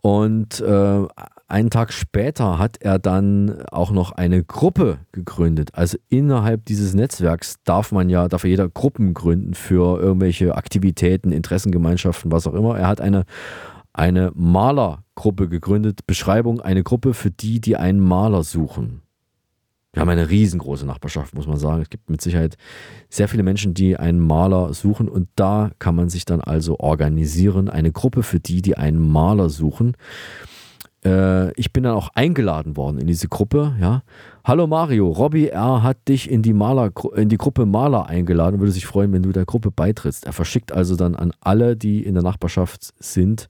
Und äh, einen Tag später hat er dann auch noch eine Gruppe gegründet. Also innerhalb dieses Netzwerks darf man ja, darf jeder Gruppen gründen für irgendwelche Aktivitäten, Interessengemeinschaften, was auch immer. Er hat eine, eine Malergruppe gegründet. Beschreibung, eine Gruppe für die, die einen Maler suchen. Wir haben eine riesengroße Nachbarschaft, muss man sagen. Es gibt mit Sicherheit sehr viele Menschen, die einen Maler suchen und da kann man sich dann also organisieren. Eine Gruppe für die, die einen Maler suchen. Äh, ich bin dann auch eingeladen worden in diese Gruppe. Ja. Hallo Mario, Robby R. hat dich in die, Maler, in die Gruppe Maler eingeladen und würde sich freuen, wenn du der Gruppe beitrittst. Er verschickt also dann an alle, die in der Nachbarschaft sind,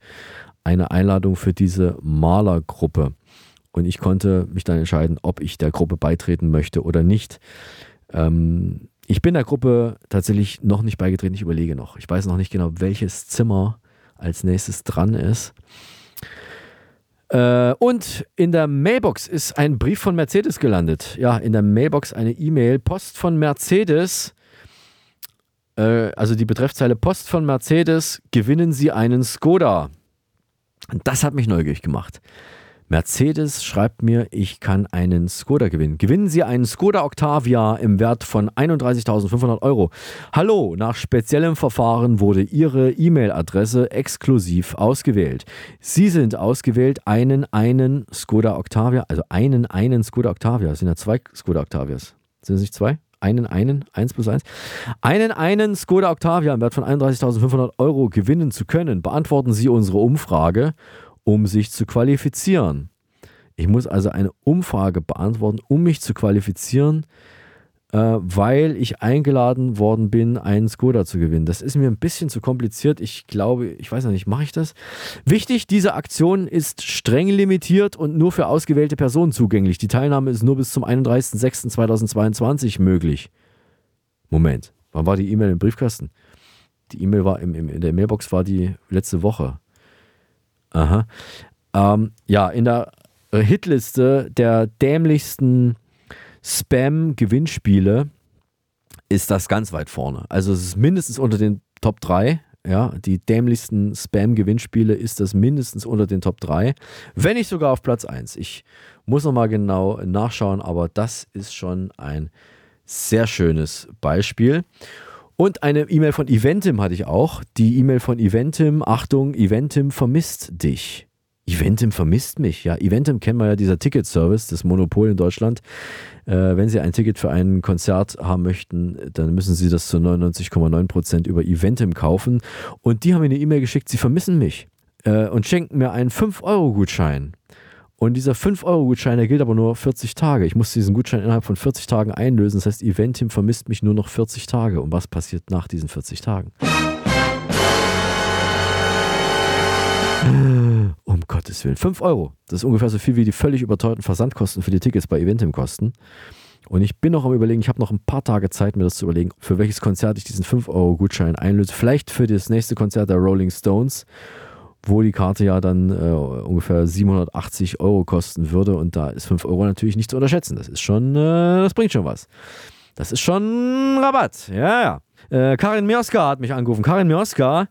eine Einladung für diese Malergruppe. Und ich konnte mich dann entscheiden, ob ich der Gruppe beitreten möchte oder nicht. Ähm, ich bin der Gruppe tatsächlich noch nicht beigetreten. Ich überlege noch. Ich weiß noch nicht genau, welches Zimmer als nächstes dran ist. Äh, und in der Mailbox ist ein Brief von Mercedes gelandet. Ja, in der Mailbox eine E-Mail. Post von Mercedes. Äh, also die Betreffzeile Post von Mercedes. Gewinnen Sie einen Skoda. Das hat mich neugierig gemacht. Mercedes schreibt mir, ich kann einen Skoda gewinnen. Gewinnen Sie einen Skoda Octavia im Wert von 31.500 Euro. Hallo, nach speziellem Verfahren wurde Ihre E-Mail-Adresse exklusiv ausgewählt. Sie sind ausgewählt einen, einen Skoda Octavia, also einen, einen Skoda Octavia. Es sind ja zwei Skoda Octavias. Sind es nicht zwei? Einen, einen, eins plus eins. Einen, einen Skoda Octavia im Wert von 31.500 Euro gewinnen zu können. Beantworten Sie unsere Umfrage um sich zu qualifizieren. Ich muss also eine Umfrage beantworten, um mich zu qualifizieren, äh, weil ich eingeladen worden bin, einen Skoda zu gewinnen. Das ist mir ein bisschen zu kompliziert. Ich glaube, ich weiß noch nicht, mache ich das? Wichtig, diese Aktion ist streng limitiert und nur für ausgewählte Personen zugänglich. Die Teilnahme ist nur bis zum 31.06.2022 möglich. Moment, wann war die E-Mail im Briefkasten? Die E-Mail war im, im, in der Mailbox war die letzte Woche. Aha. Ähm, ja, in der Hitliste der dämlichsten Spam-Gewinnspiele ist das ganz weit vorne. Also es ist mindestens unter den Top 3. Ja, die dämlichsten Spam-Gewinnspiele ist das mindestens unter den Top 3, wenn nicht sogar auf Platz 1. Ich muss nochmal genau nachschauen, aber das ist schon ein sehr schönes Beispiel. Und eine E-Mail von Eventim hatte ich auch. Die E-Mail von Eventim, Achtung, Eventim vermisst dich. Eventim vermisst mich. Ja, Eventim kennen wir ja, dieser Ticketservice, das Monopol in Deutschland. Äh, wenn Sie ein Ticket für ein Konzert haben möchten, dann müssen Sie das zu 99,9% über Eventim kaufen. Und die haben mir eine E-Mail geschickt, sie vermissen mich äh, und schenken mir einen 5-Euro-Gutschein. Und dieser 5-Euro-Gutschein, der gilt aber nur 40 Tage. Ich muss diesen Gutschein innerhalb von 40 Tagen einlösen. Das heißt, Eventim vermisst mich nur noch 40 Tage. Und was passiert nach diesen 40 Tagen? Um Gottes Willen. 5 Euro. Das ist ungefähr so viel wie die völlig überteuerten Versandkosten für die Tickets bei Eventim kosten. Und ich bin noch am Überlegen, ich habe noch ein paar Tage Zeit, mir das zu überlegen, für welches Konzert ich diesen 5-Euro-Gutschein einlöse. Vielleicht für das nächste Konzert der Rolling Stones, wo die Karte ja dann äh, ungefähr 780 Euro kosten würde. Und da ist 5 Euro natürlich nicht zu unterschätzen. Das ist schon, äh, das bringt schon was. Das ist schon Rabatt. Ja, ja. Äh, Karin Mioska hat mich angerufen. Karin Mioska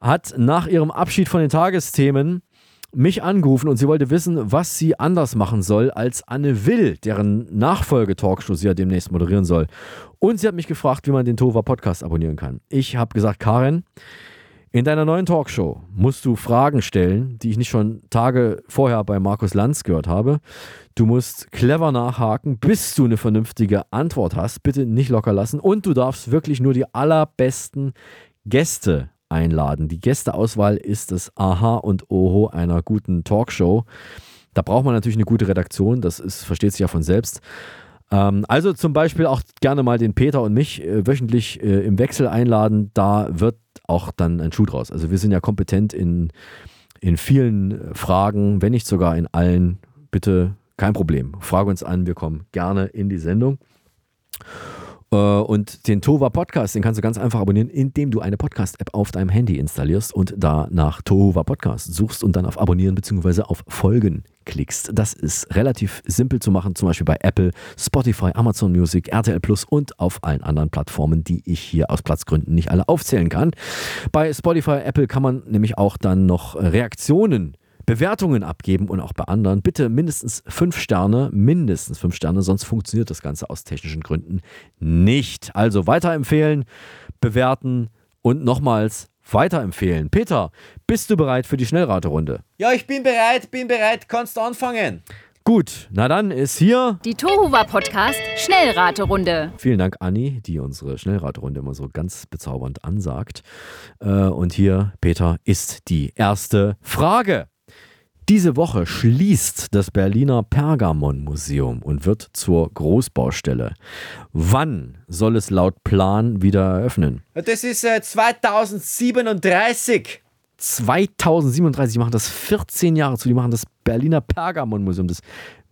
hat nach ihrem Abschied von den Tagesthemen mich angerufen und sie wollte wissen, was sie anders machen soll als Anne Will, deren Nachfolge-Talkshow sie ja demnächst moderieren soll. Und sie hat mich gefragt, wie man den Tova Podcast abonnieren kann. Ich habe gesagt, Karin, in deiner neuen Talkshow musst du Fragen stellen, die ich nicht schon Tage vorher bei Markus Lanz gehört habe. Du musst clever nachhaken, bis du eine vernünftige Antwort hast. Bitte nicht locker lassen. Und du darfst wirklich nur die allerbesten Gäste einladen. Die Gästeauswahl ist das Aha und Oho einer guten Talkshow. Da braucht man natürlich eine gute Redaktion, das ist, versteht sich ja von selbst. Ähm, also zum Beispiel auch gerne mal den Peter und mich äh, wöchentlich äh, im Wechsel einladen. Da wird auch dann ein Schuh draus. Also wir sind ja kompetent in, in vielen Fragen, wenn nicht sogar in allen. Bitte kein Problem. Frage uns an, wir kommen gerne in die Sendung. Äh, und den Tova Podcast, den kannst du ganz einfach abonnieren, indem du eine Podcast-App auf deinem Handy installierst und da nach Tova Podcast suchst und dann auf Abonnieren bzw. auf Folgen klickst. Das ist relativ simpel zu machen, zum Beispiel bei Apple, Spotify, Amazon Music, RTL Plus und auf allen anderen Plattformen, die ich hier aus Platzgründen nicht alle aufzählen kann. Bei Spotify, Apple kann man nämlich auch dann noch Reaktionen Bewertungen abgeben und auch bei anderen. Bitte mindestens fünf Sterne, mindestens fünf Sterne, sonst funktioniert das Ganze aus technischen Gründen nicht. Also weiterempfehlen, bewerten und nochmals weiterempfehlen. Peter, bist du bereit für die Schnellraterunde? Ja, ich bin bereit, bin bereit, kannst du anfangen. Gut, na dann ist hier die Tohuwa Podcast Schnellraterunde. Vielen Dank, Anni, die unsere Schnellraterunde immer so ganz bezaubernd ansagt. Äh, und hier, Peter, ist die erste Frage. Diese Woche schließt das Berliner Pergamon-Museum und wird zur Großbaustelle. Wann soll es laut Plan wieder eröffnen? Das ist äh, 2037. 2037, die machen das 14 Jahre zu, die machen das Berliner Pergamon-Museum, das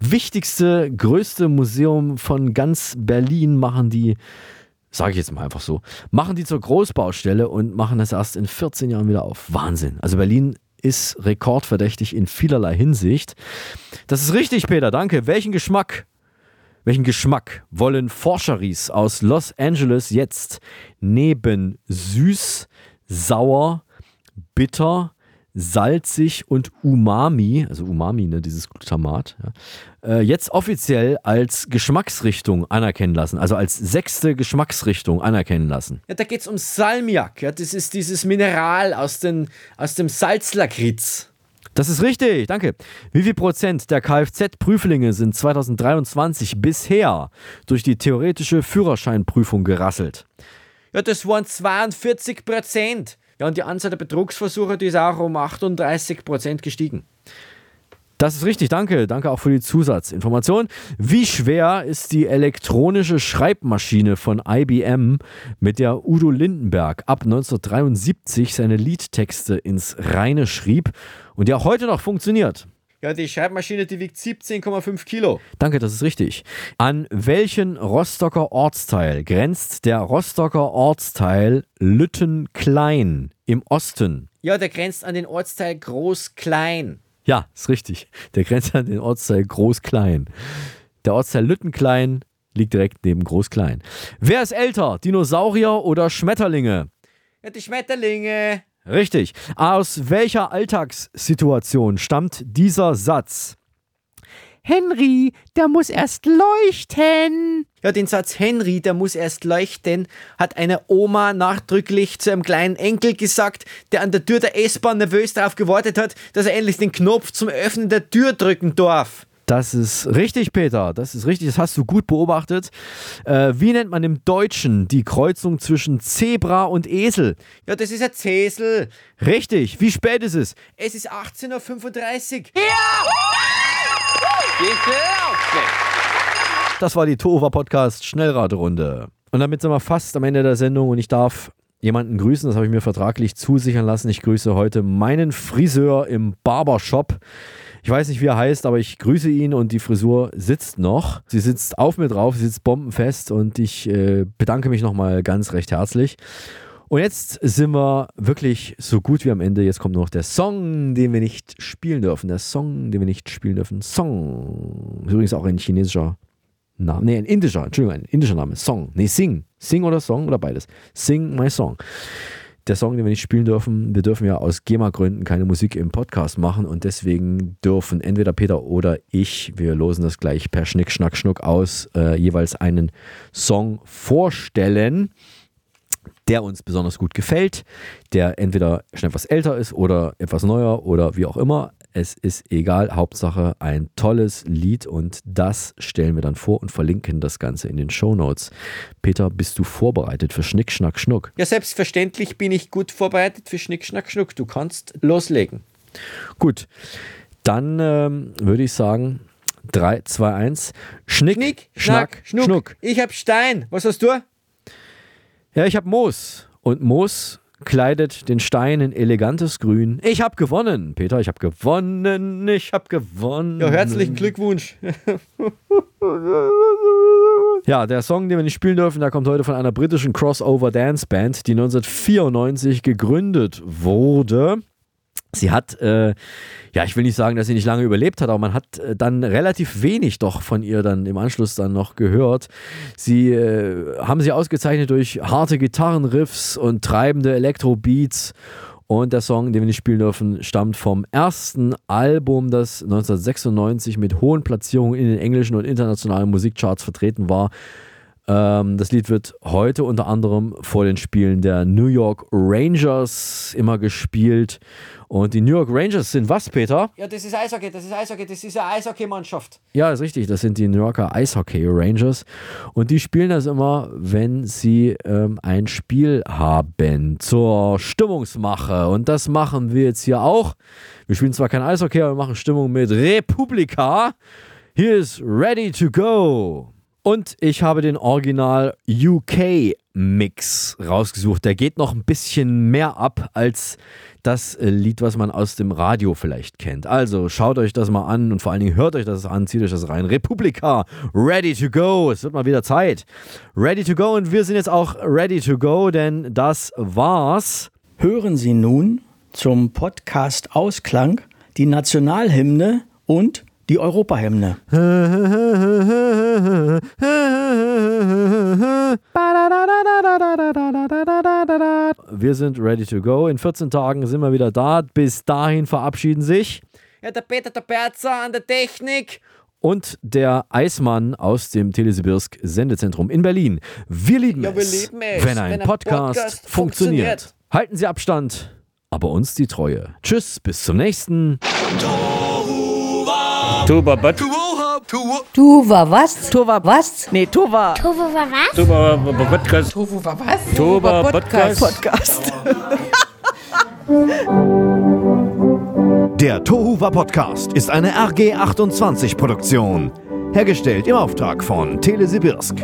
wichtigste, größte Museum von ganz Berlin, machen die, sage ich jetzt mal einfach so, machen die zur Großbaustelle und machen das erst in 14 Jahren wieder auf. Wahnsinn. Also Berlin ist rekordverdächtig in vielerlei Hinsicht. Das ist richtig, Peter, danke. Welchen Geschmack, welchen Geschmack wollen Forscheries aus Los Angeles jetzt neben süß, sauer, bitter, salzig und Umami, also Umami, ne, dieses Glutamat, ja, äh, jetzt offiziell als Geschmacksrichtung anerkennen lassen, also als sechste Geschmacksrichtung anerkennen lassen. Ja, da geht es um Salmiak, ja, das ist dieses Mineral aus, den, aus dem Salzlakritz. Das ist richtig, danke. Wie viel Prozent der Kfz-Prüflinge sind 2023 bisher durch die theoretische Führerscheinprüfung gerasselt? Ja, das waren 42 Prozent. Ja, und die Anzahl der Betrugsversuche, die ist auch um 38 Prozent gestiegen. Das ist richtig, danke. Danke auch für die Zusatzinformation. Wie schwer ist die elektronische Schreibmaschine von IBM, mit der Udo Lindenberg ab 1973 seine Liedtexte ins Reine schrieb und die auch heute noch funktioniert? Ja, die Schreibmaschine, die wiegt 17,5 Kilo. Danke, das ist richtig. An welchen Rostocker Ortsteil grenzt der Rostocker Ortsteil Lüttenklein im Osten? Ja, der grenzt an den Ortsteil Groß-Klein. Ja, ist richtig. Der grenzt an den Ortsteil Groß-Klein. Der Ortsteil Lüttenklein Liegt direkt neben Groß-Klein. Wer ist älter, Dinosaurier oder Schmetterlinge? Ja, die Schmetterlinge. Richtig. Aus welcher Alltagssituation stammt dieser Satz? Henry, der muss erst leuchten. Ja, den Satz Henry, der muss erst leuchten, hat eine Oma nachdrücklich zu einem kleinen Enkel gesagt, der an der Tür der S-Bahn nervös darauf gewartet hat, dass er endlich den Knopf zum Öffnen der Tür drücken darf. Das ist richtig, Peter. Das ist richtig. Das hast du gut beobachtet. Äh, wie nennt man im Deutschen die Kreuzung zwischen Zebra und Esel? Ja, das ist ein Zesel. Richtig. Wie spät ist es? Es ist 18.35 Uhr. Das war die Tova Podcast Schnellraterunde. Und damit sind wir fast am Ende der Sendung und ich darf jemanden grüßen, das habe ich mir vertraglich zusichern lassen. Ich grüße heute meinen Friseur im Barbershop. Ich weiß nicht, wie er heißt, aber ich grüße ihn und die Frisur sitzt noch. Sie sitzt auf mir drauf, sie sitzt bombenfest und ich äh, bedanke mich nochmal ganz recht herzlich. Und jetzt sind wir wirklich so gut wie am Ende. Jetzt kommt noch der Song, den wir nicht spielen dürfen. Der Song, den wir nicht spielen dürfen. Song. Ist übrigens auch ein chinesischer Name. Nee, ein indischer, Entschuldigung, ein indischer Name. Song. Nee, Sing. Sing oder Song oder beides. Sing my song. Der Song, den wir nicht spielen dürfen, wir dürfen ja aus GEMA-Gründen keine Musik im Podcast machen und deswegen dürfen entweder Peter oder ich, wir losen das gleich per Schnick, Schnack, Schnuck aus, äh, jeweils einen Song vorstellen der uns besonders gut gefällt, der entweder schon etwas älter ist oder etwas neuer oder wie auch immer. Es ist egal, Hauptsache ein tolles Lied und das stellen wir dann vor und verlinken das Ganze in den Show Notes. Peter, bist du vorbereitet für Schnick, Schnack, Schnuck? Ja, selbstverständlich bin ich gut vorbereitet für Schnick, Schnack, Schnuck. Du kannst loslegen. Gut, dann ähm, würde ich sagen, 3, 2, 1. Schnick, Schnick Schnack, Schnuck. Schnuck. Ich hab Stein. Was hast du? Ja, ich habe Moos. Und Moos kleidet den Stein in elegantes Grün. Ich habe gewonnen, Peter, ich habe gewonnen, ich habe gewonnen. Ja, herzlichen Glückwunsch. ja, der Song, den wir nicht spielen dürfen, der kommt heute von einer britischen Crossover Dance Band, die 1994 gegründet wurde. Sie hat, äh, ja, ich will nicht sagen, dass sie nicht lange überlebt hat, aber man hat äh, dann relativ wenig doch von ihr dann im Anschluss dann noch gehört. Sie äh, haben sie ausgezeichnet durch harte Gitarrenriffs und treibende Elektrobeats. Und der Song, den wir nicht spielen dürfen, stammt vom ersten Album, das 1996 mit hohen Platzierungen in den englischen und internationalen Musikcharts vertreten war. Ähm, das Lied wird heute unter anderem vor den Spielen der New York Rangers immer gespielt. Und die New York Rangers sind was, Peter? Ja, das ist Eishockey, das ist Eishockey, das ist eine Eishockeymannschaft. Ja, ist richtig, das sind die New Yorker Eishockey Rangers. Und die spielen das immer, wenn sie ähm, ein Spiel haben zur Stimmungsmache. Und das machen wir jetzt hier auch. Wir spielen zwar kein Eishockey, aber wir machen Stimmung mit Republika. Hier ist Ready to Go. Und ich habe den Original UK Mix rausgesucht. Der geht noch ein bisschen mehr ab als das Lied, was man aus dem Radio vielleicht kennt. Also schaut euch das mal an und vor allen Dingen hört euch das an, zieht euch das rein. Republika, ready to go. Es wird mal wieder Zeit. Ready to go und wir sind jetzt auch ready to go, denn das war's. Hören Sie nun zum Podcast Ausklang die Nationalhymne und die Europahymne. Wir sind ready to go. In 14 Tagen sind wir wieder da. Bis dahin verabschieden sich. Ja, der Peter der Berzer an der Technik. Und der Eismann aus dem Telesibirsk Sendezentrum in Berlin. Wir lieben, ja, wir es, lieben es, wenn ein, wenn ein Podcast, Podcast funktioniert. funktioniert. Halten Sie Abstand, aber uns die Treue. Tschüss, bis zum nächsten. Tuba Bad. Tu war was? Tu war was? Nee, tu war. Tofu war was? Tuba Podcast. War was? Tuba Podcast. Podcast. Der Tohuwa Podcast ist eine RG28 Produktion. Hergestellt im Auftrag von Telesibirsk.